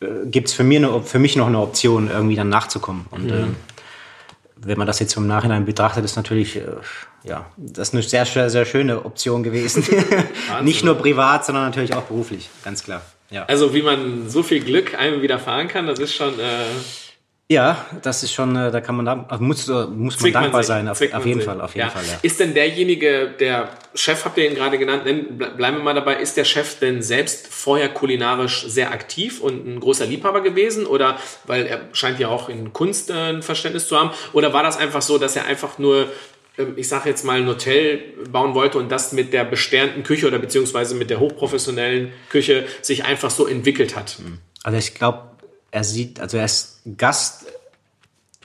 äh, gibt's für, mir eine, für mich noch eine Option, irgendwie dann nachzukommen. Und ähm, wenn man das jetzt im Nachhinein betrachtet, ist natürlich, äh, ja, das ist eine sehr, sehr, sehr schöne Option gewesen. Nicht nur privat, sondern natürlich auch beruflich, ganz klar. Ja.
Also wie man so viel Glück einem widerfahren kann, das ist schon... Äh,
Ja, das ist schon, äh, da kann man, da- muss, äh, muss man dankbar
sich,
sein, auf, auf jeden
sich.
Fall, auf jeden
Ja.
Fall, ja.
Ist denn derjenige, der Chef, habt ihr ihn gerade genannt, bleiben wir mal dabei, ist der Chef denn selbst vorher kulinarisch sehr aktiv und ein großer Liebhaber gewesen? Oder, weil er scheint ja auch in Kunst äh, ein Verständnis zu haben, oder war das einfach so, dass er einfach nur ähm, ich sage jetzt mal, ein Hotel bauen wollte und das mit der besternten Küche oder beziehungsweise mit der hochprofessionellen Küche sich einfach so entwickelt hat.
Also ich glaube, er sieht, also er ist Gast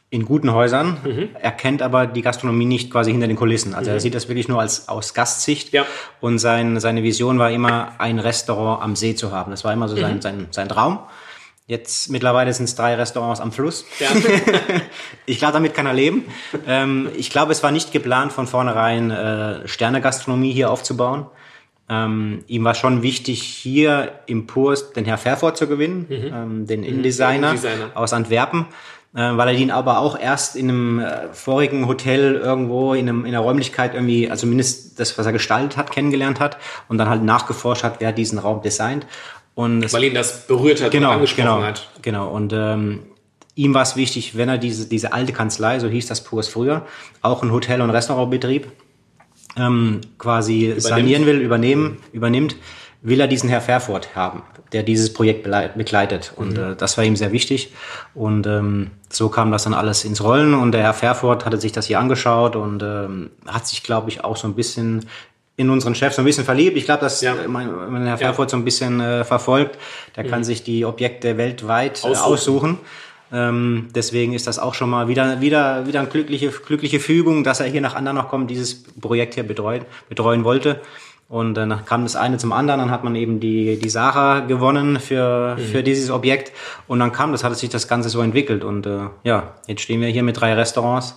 in guten Häusern,
Mhm.
er kennt aber die Gastronomie nicht quasi hinter den Kulissen. Also er sieht das wirklich nur als aus Gastsicht.
Ja.
Und sein, seine Vision war immer, ein Restaurant am See zu haben. Das war immer so
Mhm.
sein, sein, sein Traum. Jetzt mittlerweile sind es drei Restaurants am Fluss.
Ja.
Ich glaube, damit kann er leben. Ähm, ich glaube, es war nicht geplant, von vornherein äh, Sternegastronomie hier aufzubauen. Ähm, ihm war schon wichtig, hier im Purs den Herr Verfort zu gewinnen, ähm, den Innendesigner
Innendesigner.
aus Antwerpen, äh, weil er ihn aber auch erst in einem äh, vorigen Hotel irgendwo in, einem, in einer Räumlichkeit irgendwie, also zumindest das, was er gestaltet hat, kennengelernt hat und dann halt nachgeforscht hat, wer diesen Raum designt. Und
Weil ihn das berührt hat
genau,
und angesprochen
genau,
hat.
Genau. Und ähm, ihm war es wichtig, wenn er diese, diese alte Kanzlei, so hieß das Purs früher, auch ein Hotel- und Restaurantbetrieb ähm, quasi sanieren will, übernehmen, übernimmt, will er diesen Herr Verfort haben, der dieses Projekt begleitet. Und
Mhm.
äh, das war ihm sehr wichtig. Und ähm, so kam das dann alles ins Rollen. Und der Herr Verfort hatte sich das hier angeschaut und ähm, hat sich, glaube ich, auch so ein bisschen in unseren Chef so ein bisschen verliebt. Ich glaube, dass
Ja.
äh, mein, wenn man Herr
Ja.
Verfort so ein bisschen äh, verfolgt, der kann sich die Objekte weltweit äh,
Aussuchen.
Ähm, deswegen ist das auch schon mal wieder, wieder, wieder eine glückliche, glückliche Fügung, dass er hier nach Andernach kommt, dieses Projekt hier betreuen, betreuen wollte. Und dann kam das eine zum anderen, dann hat man eben die, die Sarah gewonnen für, für dieses Objekt. Und dann kam das, hat sich das Ganze so entwickelt. Und äh, ja, jetzt stehen wir hier mit drei Restaurants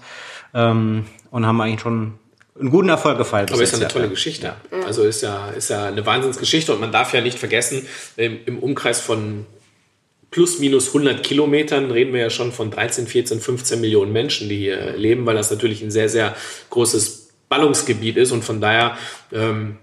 ähm, und haben eigentlich schon einen guten Erfolg gefeiert.
Aber ist ja eine tolle Geschichte. Also ist ja, ist ja eine Wahnsinnsgeschichte und man darf ja nicht vergessen, im Umkreis von plus minus 100 Kilometern reden wir ja schon von 13, 14, 15 Millionen Menschen, die hier leben, weil das natürlich ein sehr, sehr großes Ballungsgebiet ist. Und von daher, ähm,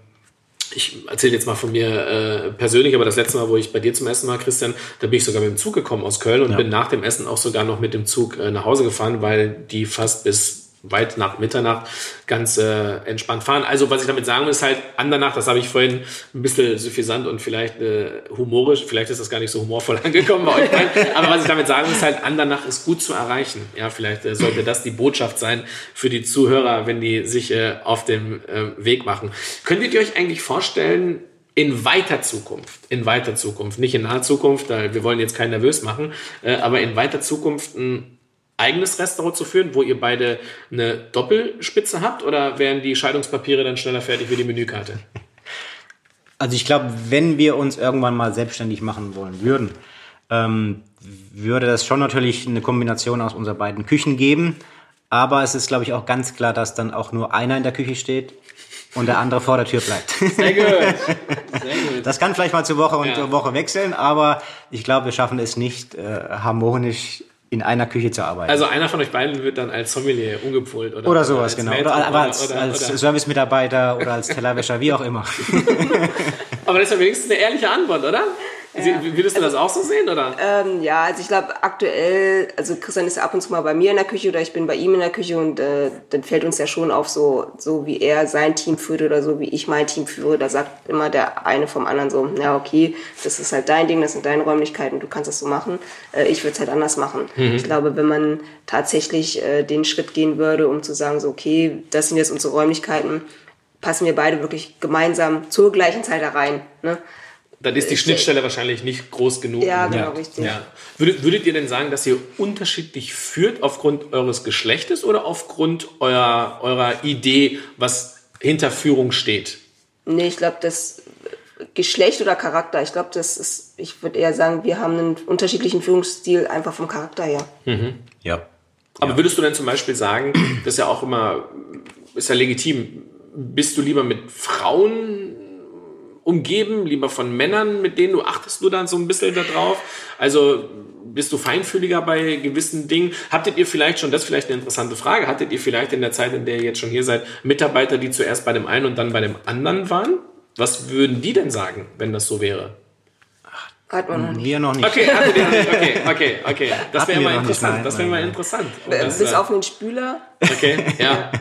ich erzähle jetzt mal von mir äh, persönlich, aber das letzte Mal, wo ich bei dir zum Essen war, Christian, da bin ich sogar mit dem Zug gekommen aus Köln und bin nach dem Essen auch sogar noch mit dem Zug äh, nach Hause gefahren, weil die fast bis weit nach Mitternacht ganz äh, entspannt fahren. Also was ich damit sagen will, ist halt Andernach, das habe ich vorhin ein bisschen suffisant und vielleicht äh, humorisch, vielleicht ist das gar nicht so humorvoll angekommen bei euch aber was ich damit sagen will, ist halt, Andernach ist gut zu erreichen. Ja, vielleicht äh, sollte das die Botschaft sein für die Zuhörer, wenn die sich äh, auf dem äh, Weg machen. Könntet ihr euch eigentlich vorstellen, in weiter Zukunft, in weiter Zukunft, nicht in naher Zukunft, weil wir wollen jetzt keinen nervös machen, äh, aber in weiter Zukunft ein eigenes Restaurant zu führen, wo ihr beide eine Doppelspitze habt oder wären die Scheidungspapiere dann schneller fertig wie die Menükarte?
Also ich glaube, wenn wir uns irgendwann mal selbstständig machen wollen würden, ähm, würde das schon natürlich eine Kombination aus unseren beiden Küchen geben. Aber es ist, glaube ich, auch ganz klar, dass dann auch nur einer in der Küche steht und der andere vor der Tür bleibt.
Sehr gut.
Das kann vielleicht mal zu Woche und
Ja.
Woche wechseln, aber ich glaube, wir schaffen es nicht äh, harmonisch in einer Küche zu arbeiten.
Also einer von euch beiden wird dann als Sommelier umgepult oder
oder sowas,
als
genau. Oder, aber als,
oder-
als
oder-
Servicemitarbeiter oder als Tellerwäscher, wie auch immer.
Aber das ist ja wenigstens eine ehrliche Antwort, oder? Sie- Würdest du das auch so sehen, oder?
Ähm, ja, also ich glaube aktuell, also Christian ist ja ab und zu mal bei mir in der Küche oder ich bin bei ihm in der Küche und äh, dann fällt uns ja schon auf, so, so wie er sein Team führt oder so wie ich mein Team führe. Da sagt immer der eine vom anderen so, ja okay, das ist halt dein Ding, das sind deine Räumlichkeiten, du kannst das so machen. Äh, ich würde es halt anders machen. Ich glaube, wenn man tatsächlich äh, den Schritt gehen würde, um zu sagen, so okay, das sind jetzt unsere Räumlichkeiten, passen wir beide wirklich gemeinsam zur gleichen Zeit da rein. Ne?
Dann ist die Schnittstelle wahrscheinlich nicht groß genug.
Ja, genau,
Ja.
richtig.
Ja. Würdet, würdet ihr denn sagen, dass ihr unterschiedlich führt aufgrund eures Geschlechtes oder aufgrund eurer, eurer Idee, was hinter Führung steht?
Nee, ich glaube, das Geschlecht oder Charakter, ich glaube, das ist, ich würde eher sagen, wir haben einen unterschiedlichen Führungsstil einfach vom Charakter her.
Ja.
Aber würdest du denn zum Beispiel sagen, das ist ja auch immer, ist ja legitim, bist du lieber mit Frauen umgeben, lieber von Männern, mit denen du achtest du dann so ein bisschen da drauf? Also bist du feinfühliger bei gewissen Dingen? Hattet ihr vielleicht schon, das ist vielleicht eine interessante Frage, hattet ihr vielleicht in der Zeit, in der ihr jetzt schon hier seid, Mitarbeiter, die zuerst bei dem einen und dann bei dem anderen waren? Was würden die denn sagen, wenn das so wäre?
Hat man noch nicht.
Wir noch nicht.
Okay, hattet ihr nicht. okay, okay, okay. Das wäre mal interessant.
nein,
das wäre mal interessant.
Äh,
das,
Bis
äh,
auf den Spüler.
Okay, ja.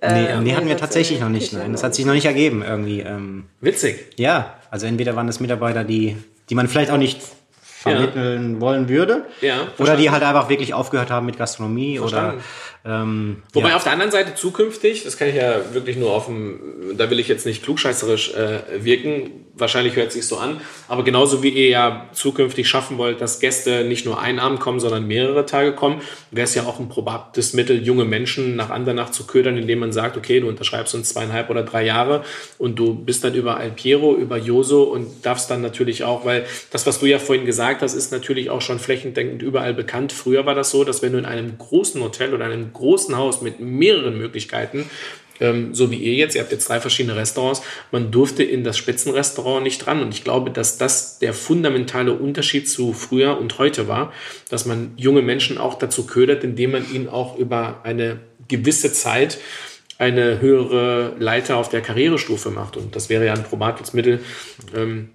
Nee, nee, hatten wir
das
tatsächlich noch nicht. Nein, das hat sich noch nicht ergeben irgendwie. Ähm,
Witzig.
ja, also entweder waren es Mitarbeiter, die, die man vielleicht auch nicht vermitteln wollen würde.
Ja,
oder die halt einfach wirklich aufgehört haben mit Gastronomie
Verstanden.
Ähm,
Wobei
ja.
auf der anderen Seite zukünftig, das kann ich ja wirklich nur auf dem, da will ich jetzt nicht klugscheißerisch äh, wirken, wahrscheinlich hört es sich so an, aber genauso wie ihr ja zukünftig schaffen wollt, dass Gäste nicht nur einen Abend kommen, sondern mehrere Tage kommen, wäre es ja auch ein probates Mittel, junge Menschen nach Andernach zu ködern, indem man sagt, okay, du unterschreibst uns zweieinhalb oder drei Jahre und du bist dann über Alpiero, über Joso und darfst dann natürlich auch, weil das, was du ja vorhin gesagt hast, ist natürlich auch schon flächendeckend überall bekannt. Früher war das so, dass wenn du in einem großen Hotel oder einem großen Haus mit mehreren Möglichkeiten ähm, so wie ihr jetzt, ihr habt jetzt drei verschiedene Restaurants, man durfte in das Spitzenrestaurant nicht ran. Und ich glaube, dass das der fundamentale Unterschied zu früher und heute war, dass man junge Menschen auch dazu ködert, indem man ihnen auch über eine gewisse Zeit eine höhere Leiter auf der Karrierestufe macht. Und das wäre ja ein probates Mittel, ähm,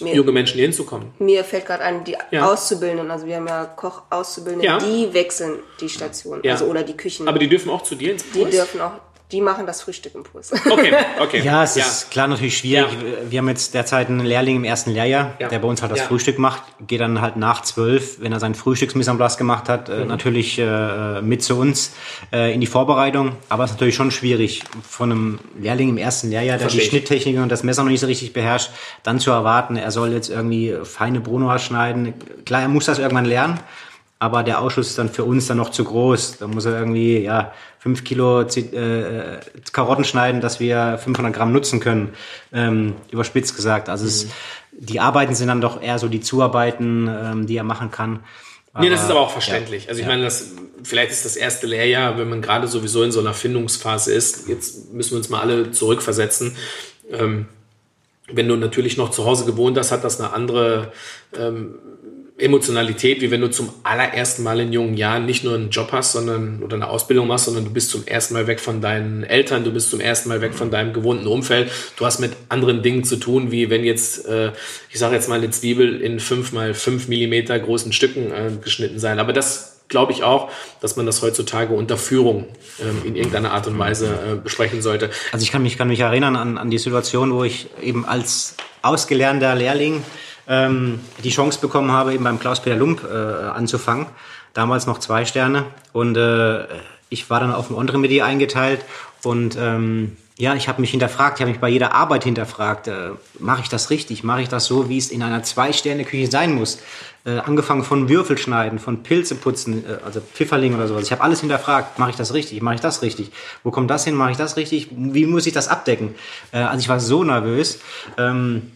Mir,
junge Menschen hier hinzukommen.
mir fällt gerade ein, die
Ja.
Auszubildenden, also wir haben ja Koch-Auszubildende,
Ja.
die wechseln die Station,
Ja.
also oder die Küchen.
Aber die dürfen auch zu dir ins
die
Kurs?
dürfen auch, die machen das Frühstück im Kurs.
Okay, okay.
Ja, es ist klar natürlich schwierig.
Ja.
Wir haben jetzt derzeit einen Lehrling im ersten Lehrjahr,
Ja.
der bei uns halt das
Ja.
Frühstück macht, geht dann halt nach zwölf, wenn er sein Frühstücksmiss am Platz gemacht hat,
Mhm.
äh, natürlich äh, mit zu uns äh, in die Vorbereitung. Aber es ist natürlich schon schwierig, von einem Lehrling im ersten Lehrjahr, der
Versteh
die
ich.
Schnitttechnik und das Messer noch nicht so richtig beherrscht, dann zu erwarten, er soll jetzt irgendwie feine Brunoise schneiden. Klar, er muss das irgendwann lernen. Aber der Ausschuss ist dann für uns dann noch zu groß. Da muss er irgendwie ja fünf Kilo Zi- äh, Karotten schneiden, dass wir 500 Gramm nutzen können. Ähm, überspitzt gesagt. Also es, die Arbeiten sind dann doch eher so die Zuarbeiten, ähm, die er machen kann.
Nee, das ist aber auch verständlich. Also ich meine, das, vielleicht ist das erste Lehrjahr, wenn man gerade sowieso in so einer Findungsphase ist. Jetzt müssen wir uns mal alle zurückversetzen. Ähm, wenn du natürlich noch zu Hause gewohnt hast, hat das eine andere ähm, Emotionalität, wie wenn du zum allerersten Mal in jungen Jahren nicht nur einen Job hast, sondern oder eine Ausbildung machst, sondern du bist zum ersten Mal weg von deinen Eltern, du bist zum ersten Mal weg von deinem gewohnten Umfeld. Du hast mit anderen Dingen zu tun, wie wenn jetzt, äh, ich sage jetzt mal, eine Zwiebel in fünf mal fünf Millimeter großen Stücken äh, geschnitten sein. Aber das glaube ich auch, dass man das heutzutage unter Führung ähm, in irgendeiner Art und Weise äh, besprechen sollte.
Also ich kann mich, kann mich erinnern an, an die Situation, wo ich eben als ausgelernter Lehrling ähm, die Chance bekommen habe, eben beim Klaus-Peter Lump äh, anzufangen. Damals noch zwei Sterne. Und äh, ich war dann auf dem Entremetier eingeteilt und ähm, ja, ich habe mich hinterfragt, ich habe mich bei jeder Arbeit hinterfragt, äh, mache ich das richtig, mache ich das so, wie es in einer Zwei-Sterne-Küche sein muss. Äh, angefangen von Würfelschneiden, von Pilze putzen, äh, also Pfifferling oder sowas. Ich habe alles hinterfragt, mache ich das richtig, mache ich das richtig, wo kommt das hin, mache ich das richtig, wie muss ich das abdecken? Äh, also ich war so nervös. Ähm,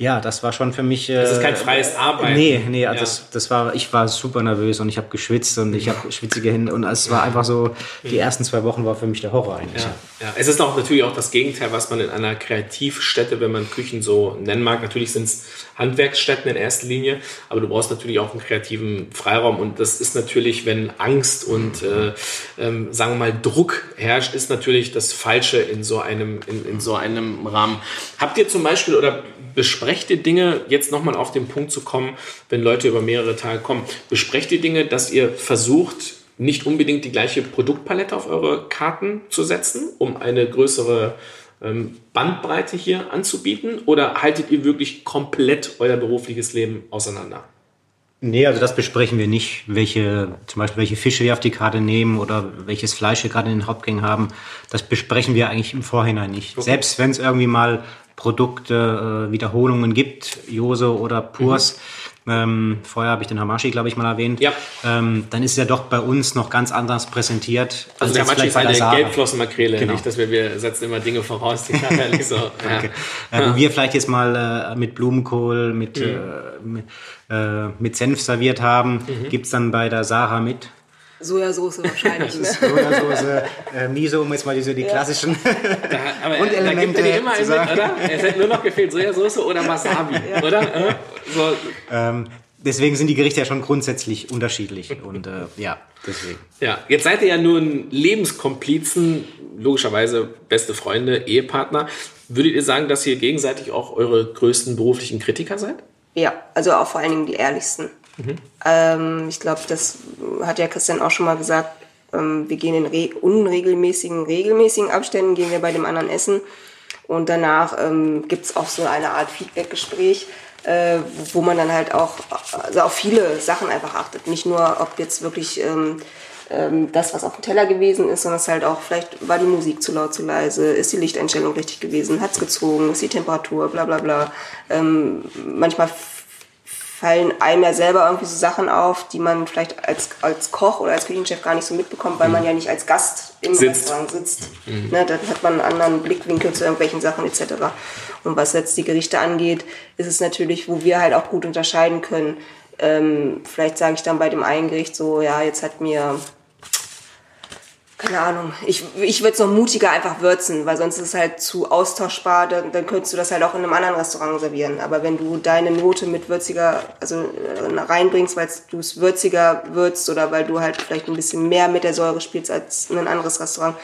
Ja, das war schon für mich.
Das ist kein freies Arbeiten.
Nee, nee, also
Ja.
das, das war, ich war super nervös und ich habe geschwitzt und ich habe schwitzige Hände und es war einfach so, die ersten zwei Wochen war für mich der Horror eigentlich.
Ja, ja. Es ist auch natürlich auch das Gegenteil, was man in einer Kreativstätte, wenn man Küchen so nennen mag, natürlich sind es Handwerksstätten in erster Linie, aber du brauchst natürlich auch einen kreativen Freiraum und das ist natürlich, wenn Angst und äh, ähm, sagen wir mal Druck herrscht, ist natürlich das Falsche in so einem in, in so einem Rahmen. Habt ihr zum Beispiel oder besprecht ihr Dinge, jetzt nochmal auf den Punkt zu kommen, wenn Leute über mehrere Tage kommen, besprecht ihr Dinge, dass ihr versucht, nicht unbedingt die gleiche Produktpalette auf eure Karten zu setzen, um eine größere ähm, Bandbreite hier anzubieten? Oder haltet ihr wirklich komplett euer berufliches Leben auseinander?
Nee, also das besprechen wir nicht, welche, zum Beispiel welche Fische wir auf die Karte nehmen oder welches Fleisch wir gerade in den Hauptgängen haben. Das besprechen wir eigentlich im Vorhinein nicht. Selbst wenn es irgendwie mal Produkte, äh, Wiederholungen gibt, Jose oder Purs, ähm, vorher habe ich den Hamashi, glaube ich, mal erwähnt,
Mhm. Ja.
ähm, dann ist es ja doch bei uns noch ganz anders präsentiert.
Also der
vielleicht
ist
der
eine. Gelbflossenmakrele,
Genau.
nicht, dass wir, wir setzen immer Dinge voraus, die nicht so. ja.
Äh, wo wir vielleicht jetzt mal äh, mit Blumenkohl, mit,
Mhm.
äh, mit, äh, mit Senf serviert haben,
Mhm.
gibt's dann bei der Sarah mit.
Sojasauce wahrscheinlich. ne?
Sojasauce, äh, Miso, um jetzt mal diese die klassischen.
Da, aber
Und
da gibt
Elemente
er dir immer
zu
einen mit, oder? Es hätte nur noch gefehlt Sojasauce oder Wasabi, oder? Äh? So,
ähm, deswegen sind die Gerichte ja schon grundsätzlich unterschiedlich. Und äh, ja, deswegen.
Ja, jetzt seid ihr ja nun Lebenskomplizen, logischerweise beste Freunde, Ehepartner. Würdet ihr sagen, dass ihr gegenseitig auch eure größten beruflichen Kritiker seid?
Ja, also auch vor allen Dingen die ehrlichsten. Ähm, ich glaube, das hat ja Christian auch schon mal gesagt. Ähm, wir gehen in re unregelmäßigen, regelmäßigen Abständen, gehen wir bei dem anderen essen. Und danach ähm, gibt es auch so eine Art Feedbackgespräch, äh, wo man dann halt auch also auf viele Sachen einfach achtet. Nicht nur, ob jetzt wirklich ähm, ähm, das, was auf dem Teller gewesen ist, sondern es halt auch, vielleicht war die Musik zu laut, zu leise, ist die Lichteinstellung richtig gewesen, hat's gezogen, ist die Temperatur, bla bla bla. Ähm, manchmal fallen einem ja selber irgendwie so Sachen auf, die man vielleicht als, als Koch oder als Küchenchef gar nicht so mitbekommt, weil man ja nicht als Gast im
Sitzt.
Restaurant sitzt. Ne, dann hat man einen anderen Blickwinkel zu irgendwelchen Sachen etc. Und was jetzt die Gerichte angeht, ist es natürlich, wo wir halt auch gut unterscheiden können. Ähm, vielleicht sage ich dann bei dem einen Gericht so, ja, jetzt hat mir keine Ahnung. Ich, ich würde es noch mutiger einfach würzen, weil sonst ist es halt zu austauschbar. Dann, dann könntest du das halt auch in einem anderen Restaurant servieren. Aber wenn du deine Note mit würziger, also äh, reinbringst, weil du es würziger würzt oder weil du halt vielleicht ein bisschen mehr mit der Säure spielst als ein anderes Restaurant,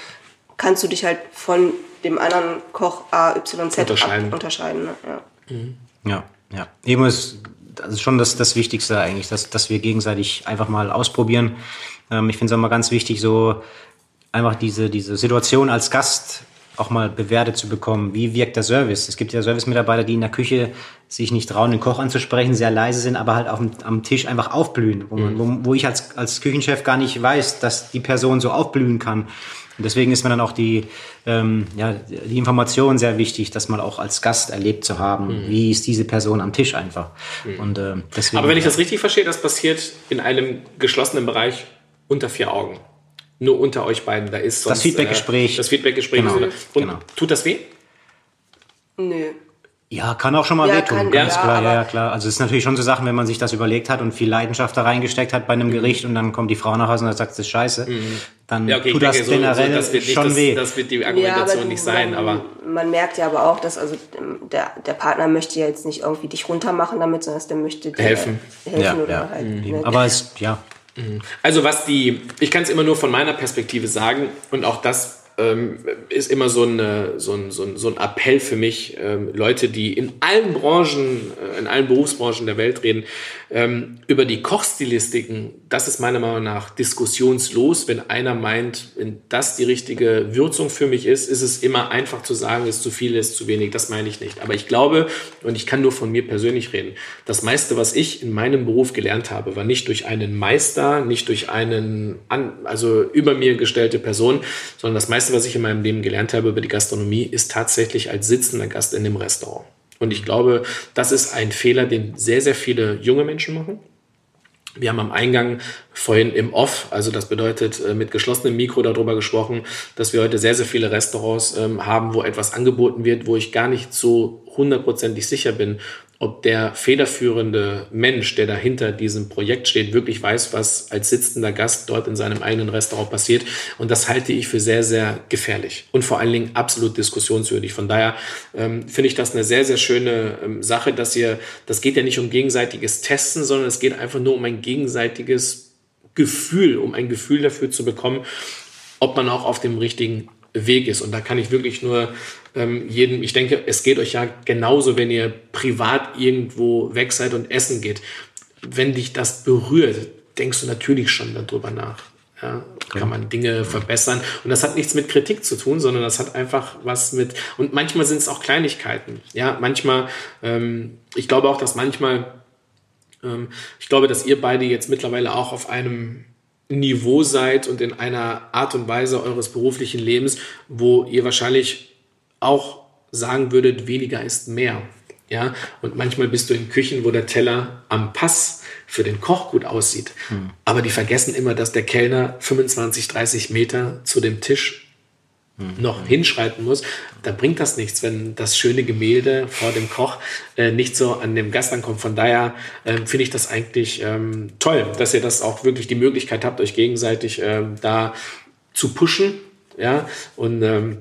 kannst du dich halt von dem anderen Koch A, Y, Z
Unterscheiden.
Ab unterscheiden. Ne? Ja.
Ja, ja. Eben ist, das ist schon das, das Wichtigste eigentlich, dass, dass wir gegenseitig einfach mal ausprobieren. Ähm, ich finde es auch mal ganz wichtig, so einfach diese, diese Situation als Gast auch mal bewertet zu bekommen. Wie wirkt der Service? Es gibt ja Service-Mitarbeiter, die in der Küche sich nicht trauen, den Koch anzusprechen, sehr leise sind, aber halt auf dem, am Tisch einfach aufblühen, wo, man, wo, wo ich als, als Küchenchef gar nicht weiß, dass die Person so aufblühen kann. Und deswegen ist mir dann auch die, ähm, ja, die Information sehr wichtig, dass man auch als Gast erlebt zu haben, wie ist diese Person am Tisch einfach. Und äh, deswegen.
Aber wenn ich das richtig verstehe, das passiert in einem geschlossenen Bereich unter vier Augen. Nur unter euch beiden. Da ist sonst,
Feedbackgespräch.
Äh, das Feedbackgespräch.
Genau,
ist- Und
genau.
tut das weh?
Nö.
Ja, kann auch schon mal
Ja,
wehtun,
kann-
ganz
ja,
klar, ja, ja, klar. Also es ist natürlich schon so Sachen, wenn man sich das überlegt hat und viel Leidenschaft da reingesteckt hat bei einem Gericht und dann kommt die Frau nach Hause und sagt, das ist scheiße, dann
Mhm. Ja, okay,
tut das
denke,
generell
so, das wird nicht,
schon
das,
weh.
das wird die Argumentation
du-
nicht sein,
man,
aber
man merkt ja aber auch, dass also ähm, der, der Partner möchte ja jetzt nicht irgendwie dich runtermachen damit, sondern der möchte dir
Helfen.
helfen
ja,
oder
ja.
halt.
eben.
ne?
Aber es, ja,
Also was die, ich kann es immer nur von meiner Perspektive sagen und auch das ähm, ist immer so, eine, so, ein, so, ein, so ein Appell für mich, ähm, Leute, die in allen Branchen, äh, in allen Berufsbranchen der Welt reden, ähm, über die Kochstilistiken, das ist meiner Meinung nach diskussionslos. Wenn einer meint, wenn das die richtige Würzung für mich ist, ist es immer einfach zu sagen, ist zu viel, ist zu wenig. Das meine ich nicht. Aber ich glaube, und ich kann nur von mir persönlich reden, das meiste, was ich in meinem Beruf gelernt habe, war nicht durch einen Meister, nicht durch einen, also über mir gestellte Person, sondern das meiste, was ich in meinem Leben gelernt habe über die Gastronomie, ist tatsächlich als sitzender Gast in dem Restaurant. Und ich glaube, das ist ein Fehler, den sehr, sehr viele junge Menschen machen. Wir haben am Eingang vorhin im Off, also das bedeutet äh, mit geschlossenem Mikro darüber gesprochen, dass wir heute sehr, sehr viele Restaurants ähm, haben, wo etwas angeboten wird, wo ich gar nicht so hundertprozentig sicher bin, ob der federführende Mensch, der dahinter diesem Projekt steht, wirklich weiß, was als sitzender Gast dort in seinem eigenen Restaurant passiert. Und das halte ich für sehr, sehr gefährlich und vor allen Dingen absolut diskussionswürdig. Von daher ähm, finde ich das eine sehr, sehr schöne ähm, Sache, dass ihr, das geht ja nicht um gegenseitiges Testen, sondern es geht einfach nur um ein gegenseitiges Gefühl, um ein Gefühl dafür zu bekommen, ob man auch auf dem richtigen Weg ist. Und da kann ich wirklich nur ähm, jedem, ich denke, es geht euch ja genauso, wenn ihr privat irgendwo weg seid und essen geht. Wenn dich das berührt, denkst du natürlich schon darüber nach. Ja, kann man Dinge verbessern. Und das hat nichts mit Kritik zu tun, sondern das hat einfach was mit, und manchmal sind es auch Kleinigkeiten. Ja, manchmal, ähm, ich glaube auch, dass manchmal, ähm, ich glaube, dass ihr beide jetzt mittlerweile auch auf einem Niveau seid und in einer Art und Weise eures beruflichen Lebens, wo ihr wahrscheinlich auch sagen würdet, weniger ist mehr. Ja, und manchmal bist du in Küchen, wo der Teller am Pass für den Koch gut aussieht. Hm. Aber die vergessen immer, dass der Kellner 25, 30 Meter zu dem Tisch noch hinschreiten muss, da bringt das nichts, wenn das schöne Gemälde vor dem Koch äh, nicht so an dem Gast ankommt. Von daher äh, finde ich das eigentlich ähm, toll, dass ihr das auch wirklich die Möglichkeit habt, euch gegenseitig ähm, da zu pushen. Ja, und ähm,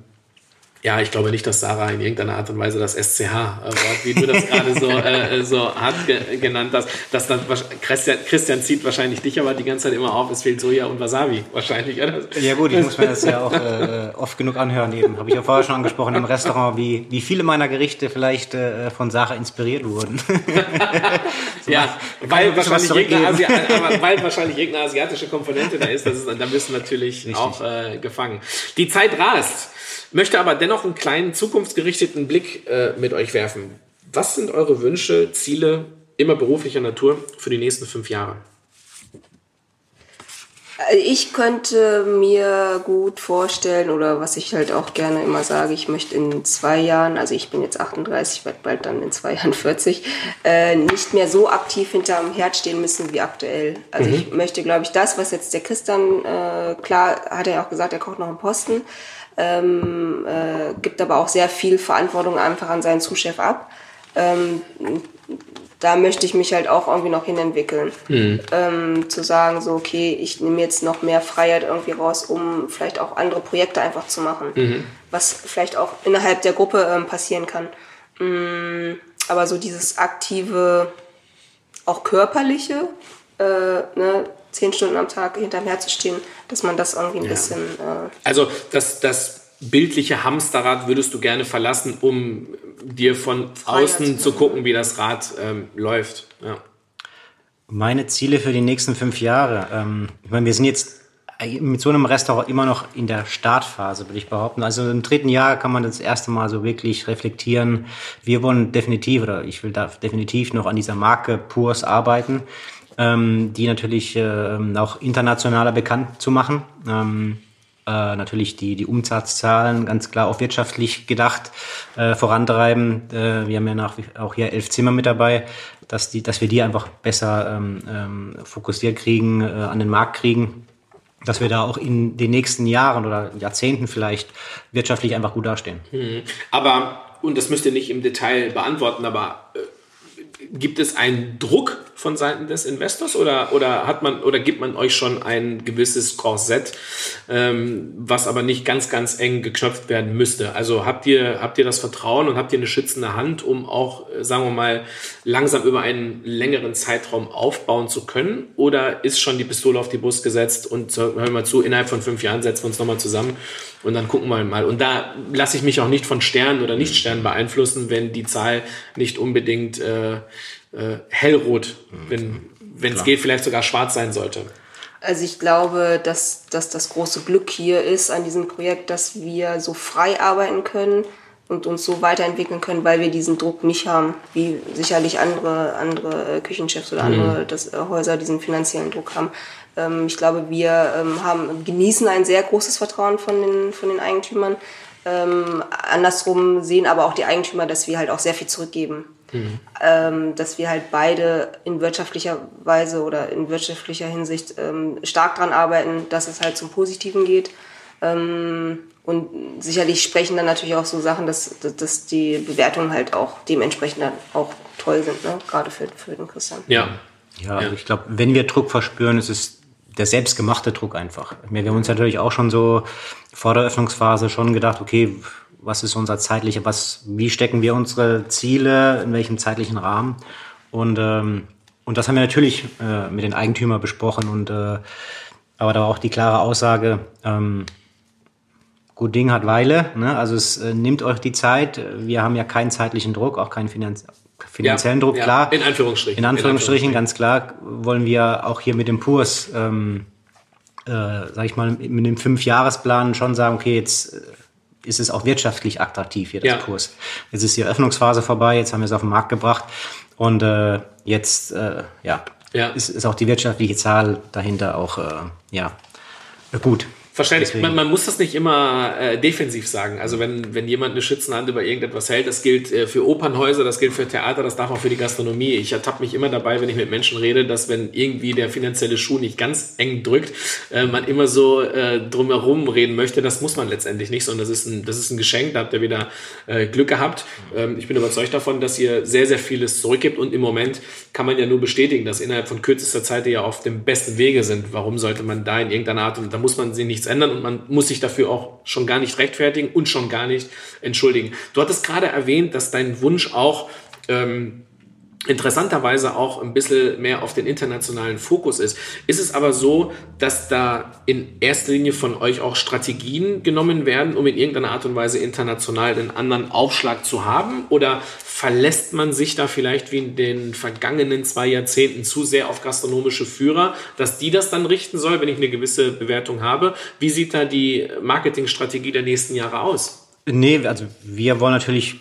ja, ich glaube nicht, dass Sarah in irgendeiner Art und Weise das SCH-Wort, wie du das gerade so, äh, so hart ge genannt hast, dass dann Christian, Christian zieht wahrscheinlich dich aber die ganze Zeit immer auf, es fehlt Soja und Wasabi wahrscheinlich, oder?
Ja gut, ich muss mir das ja auch äh, oft genug anhören eben. Habe ich ja vorher schon angesprochen im Restaurant, wie, wie viele meiner Gerichte vielleicht äh, von Sarah inspiriert wurden.
so ja, weil wahrscheinlich, weil wahrscheinlich irgendeine asiatische Komponente da ist, das ist da bist du natürlich Richtig. auch äh, gefangen. Die Zeit rast möchte aber dennoch einen kleinen zukunftsgerichteten Blick äh, mit euch werfen. Was sind eure Wünsche, Ziele, immer beruflicher Natur für die nächsten fünf Jahre?
Äh, ich könnte mir gut vorstellen, oder was ich halt auch gerne immer sage, ich möchte in zwei Jahren, also ich bin jetzt 38, werde bald dann in zwei Jahren 40, äh, nicht mehr so aktiv hinterm Herd stehen müssen wie aktuell. Also mhm. ich möchte, glaube ich, das, was jetzt der Christian, äh, klar hat er auch gesagt, er kocht noch einen Posten, ähm, äh, gibt aber auch sehr viel Verantwortung einfach an seinen Zuschef ab. Ähm, da möchte ich mich halt auch irgendwie noch hinentwickeln. Mhm. Ähm, zu sagen, so, okay, ich nehme jetzt noch mehr Freiheit irgendwie raus, um vielleicht auch andere Projekte einfach zu machen, mhm. was vielleicht auch innerhalb der Gruppe ähm, passieren kann. Mhm, aber so dieses aktive, auch körperliche, äh, ne, zehn Stunden am Tag hinterm Herz zu stehen, dass man das irgendwie ein ja. bisschen. Äh
also das, das bildliche Hamsterrad würdest du gerne verlassen, um dir von außen zu gucken, wie das Rad ähm, läuft. Ja.
Meine Ziele für die nächsten fünf Jahre. Ähm, ich meine, wir sind jetzt mit so einem Restaurant immer noch in der Startphase, würde ich behaupten. Also im dritten Jahr kann man das erste Mal so wirklich reflektieren. Wir wollen definitiv, oder ich will da definitiv noch an dieser Marke Purs arbeiten ähm, die natürlich äh, auch internationaler bekannt zu machen. Ähm, äh, natürlich die, die Umsatzzahlen ganz klar auch wirtschaftlich gedacht äh, vorantreiben. Äh, wir haben ja nach, auch hier elf Zimmer mit dabei, dass, die, dass wir die einfach besser ähm, ähm, fokussiert kriegen, äh, an den Markt kriegen, dass wir da auch in den nächsten Jahren oder Jahrzehnten vielleicht wirtschaftlich einfach gut dastehen.
Mhm. Aber, und das müsst ihr nicht im Detail beantworten, aber äh, gibt es einen Druck von Seiten des Investors oder, oder hat man oder gibt man euch schon ein gewisses Korsett, ähm, was aber nicht ganz, ganz eng geknöpft werden müsste? Also habt ihr, habt ihr das Vertrauen und habt ihr eine schützende Hand, um auch, äh, sagen wir mal, langsam über einen längeren Zeitraum aufbauen zu können? Oder ist schon die Pistole auf die Brust gesetzt und hör mal zu, innerhalb von fünf Jahren setzen wir uns nochmal zusammen und dann gucken wir mal. Und da lasse ich mich auch nicht von Sternen oder Nichtsternen beeinflussen, wenn die Zahl nicht unbedingt äh, äh, hellrot, wenn es geht, vielleicht sogar schwarz sein sollte.
Also ich glaube, dass, dass das große Glück hier ist an diesem Projekt, dass wir so frei arbeiten können und uns so weiterentwickeln können, weil wir diesen Druck nicht haben, wie sicherlich andere, andere äh, Küchenchefs oder andere mhm. das, äh, Häuser diesen finanziellen Druck haben. Ähm, ich glaube, wir ähm, haben, genießen ein sehr großes Vertrauen von den, von den Eigentümern. Ähm, andersrum sehen aber auch die Eigentümer, dass wir halt auch sehr viel zurückgeben. Mhm. Ähm, dass wir halt beide in wirtschaftlicher Weise oder in wirtschaftlicher Hinsicht ähm, stark dran arbeiten, dass es halt zum Positiven geht. Ähm, Und sicherlich sprechen dann natürlich auch so Sachen, dass, dass die Bewertungen halt auch dementsprechend dann auch toll sind, ne? gerade für, für den Christian.
Ja.
Ja, also ich glaube, wenn wir Druck verspüren, ist es der selbstgemachte Druck einfach. Wir haben uns natürlich auch schon so vor der Öffnungsphase schon gedacht, okay, was ist unser zeitlicher, was, wie stecken wir unsere Ziele, in welchem zeitlichen Rahmen? Und, ähm, und das haben wir natürlich äh, mit den Eigentümern besprochen und äh, aber da war auch die klare Aussage, ähm, gut Ding hat Weile, ne? also es äh, nimmt euch die Zeit, wir haben ja keinen zeitlichen Druck, auch keinen Finanz finanziellen ja, Druck,
ja,
klar.
In Anführungsstrichen.
In Anführungsstrichen, in Anführungsstrichen, ganz klar, wollen wir auch hier mit dem Kurs, ähm, äh, sag ich mal, mit dem Fünfjahresplan schon sagen, okay, jetzt äh, ist es auch wirtschaftlich attraktiv hier, das ja. Kurs. Jetzt ist die Eröffnungsphase vorbei, jetzt haben wir es auf den Markt gebracht und äh, jetzt, äh, ja, ja. Ist, ist auch die wirtschaftliche Zahl dahinter auch, äh, ja, gut.
Verständlich. Man, man, muss das nicht immer äh, defensiv sagen. Also wenn, wenn jemand eine Schützenhand über irgendetwas hält, das gilt äh, für Opernhäuser, das gilt für Theater, das darf auch für die Gastronomie. Ich ertappe mich immer dabei, wenn ich mit Menschen rede, dass wenn irgendwie der finanzielle Schuh nicht ganz eng drückt, äh, man immer so äh, drumherum reden möchte. Das muss man letztendlich nicht, sondern das ist ein, das ist ein Geschenk. Da habt ihr wieder äh, Glück gehabt. Ähm, ich bin überzeugt davon, dass ihr sehr, sehr vieles zurückgibt und im Moment kann man ja nur bestätigen, dass innerhalb von kürzester Zeit ihr ja auf dem besten Wege sind. Warum sollte man da in irgendeiner Art und da muss man sie nichts ändern und man muss sich dafür auch schon gar nicht rechtfertigen und schon gar nicht entschuldigen. Du hattest gerade erwähnt, dass dein Wunsch auch ähm, interessanterweise auch ein bisschen mehr auf den internationalen Fokus ist. Ist es aber so, dass da in erster Linie von euch auch Strategien genommen werden, um in irgendeiner Art und Weise international den anderen Aufschlag zu haben? Oder verlässt man sich da vielleicht wie in den vergangenen zwei Jahrzehnten zu sehr auf gastronomische Führer, dass die das dann richten soll, wenn ich eine gewisse Bewertung habe? Wie sieht da die Marketingstrategie der nächsten Jahre aus?
Nee, also wir wollen natürlich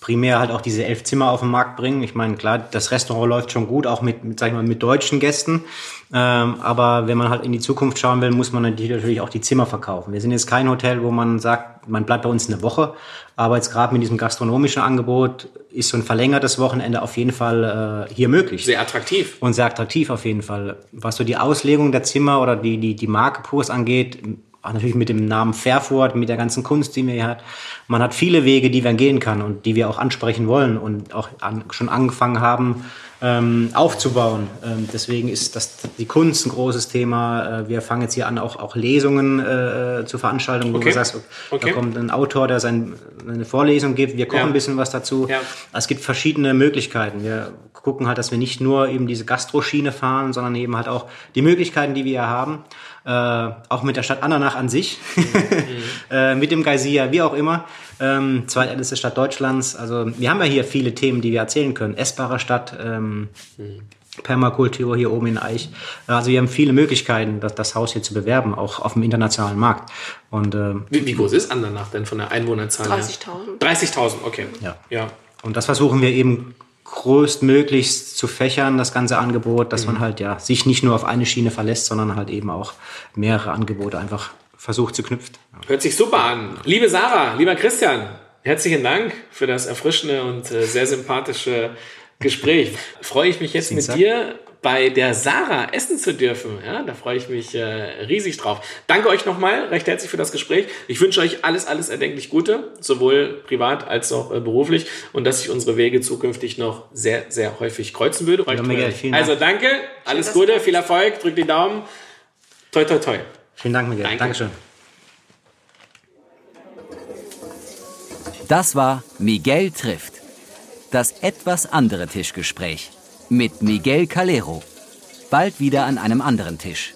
primär halt auch diese elf Zimmer auf den Markt bringen. Ich meine, klar, das Restaurant läuft schon gut, auch mit, mit sag ich mal, mit deutschen Gästen. Ähm, aber wenn man halt in die Zukunft schauen will, muss man natürlich auch die Zimmer verkaufen. Wir sind jetzt kein Hotel, wo man sagt, man bleibt bei uns eine Woche. Aber jetzt gerade mit diesem gastronomischen Angebot ist so ein verlängertes Wochenende auf jeden Fall äh, hier möglich.
Sehr attraktiv.
Und sehr attraktiv auf jeden Fall. Was so die Auslegung der Zimmer oder die, die, die Marke Purs angeht, auch natürlich mit dem Namen Fairford, mit der ganzen Kunst, die wir hier hat. Man hat viele Wege, die man gehen kann und die wir auch ansprechen wollen und auch an, schon angefangen haben ähm, aufzubauen. Ähm, deswegen ist das die Kunst ein großes Thema. Äh, wir fangen jetzt hier an, auch, auch Lesungen äh, zu veranstalten, wo okay. du sagst, okay. da kommt ein Autor, der sein, eine Vorlesung gibt, wir kochen ja. ein bisschen was dazu. Ja. Es gibt verschiedene Möglichkeiten. Wir gucken halt, dass wir nicht nur eben diese Gastroschiene fahren, sondern eben halt auch die Möglichkeiten, die wir hier haben äh, auch mit der Stadt Andernach an sich, mhm. äh, mit dem Geysir, wie auch immer. Ähm, zweitälteste Stadt Deutschlands. Also wir haben ja hier viele Themen, die wir erzählen können. Essbare Stadt, ähm, mhm. Permakultur hier oben in Eich. Also wir haben viele Möglichkeiten, das, das Haus hier zu bewerben, auch auf dem internationalen Markt. Und, äh,
wie, wie groß ist Andernach denn von der Einwohnerzahl
30.000.
30.000, okay.
Ja. ja. Und das versuchen wir eben größtmöglichst zu fächern, das ganze Angebot, dass mhm. man halt ja sich nicht nur auf eine Schiene verlässt, sondern halt eben auch mehrere Angebote einfach versucht zu knüpfen.
Hört sich super an. Liebe Sarah, lieber Christian, herzlichen Dank für das erfrischende und äh, sehr sympathische Gespräch. Freue ich mich jetzt mit dir bei der Sarah essen zu dürfen. Ja, da freue ich mich äh, riesig drauf. Danke euch nochmal recht herzlich für das Gespräch. Ich wünsche euch alles, alles erdenklich Gute, sowohl privat als auch äh, beruflich und dass sich unsere Wege zukünftig noch sehr, sehr häufig kreuzen würde. Ja, mega, also danke, alles Gute, viel Erfolg, drückt die Daumen. Toi, toi, toi.
Vielen Dank, Miguel. Danke. Dankeschön.
Das war Miguel trifft. Das etwas andere Tischgespräch mit Miguel Calero. Bald wieder an einem anderen Tisch.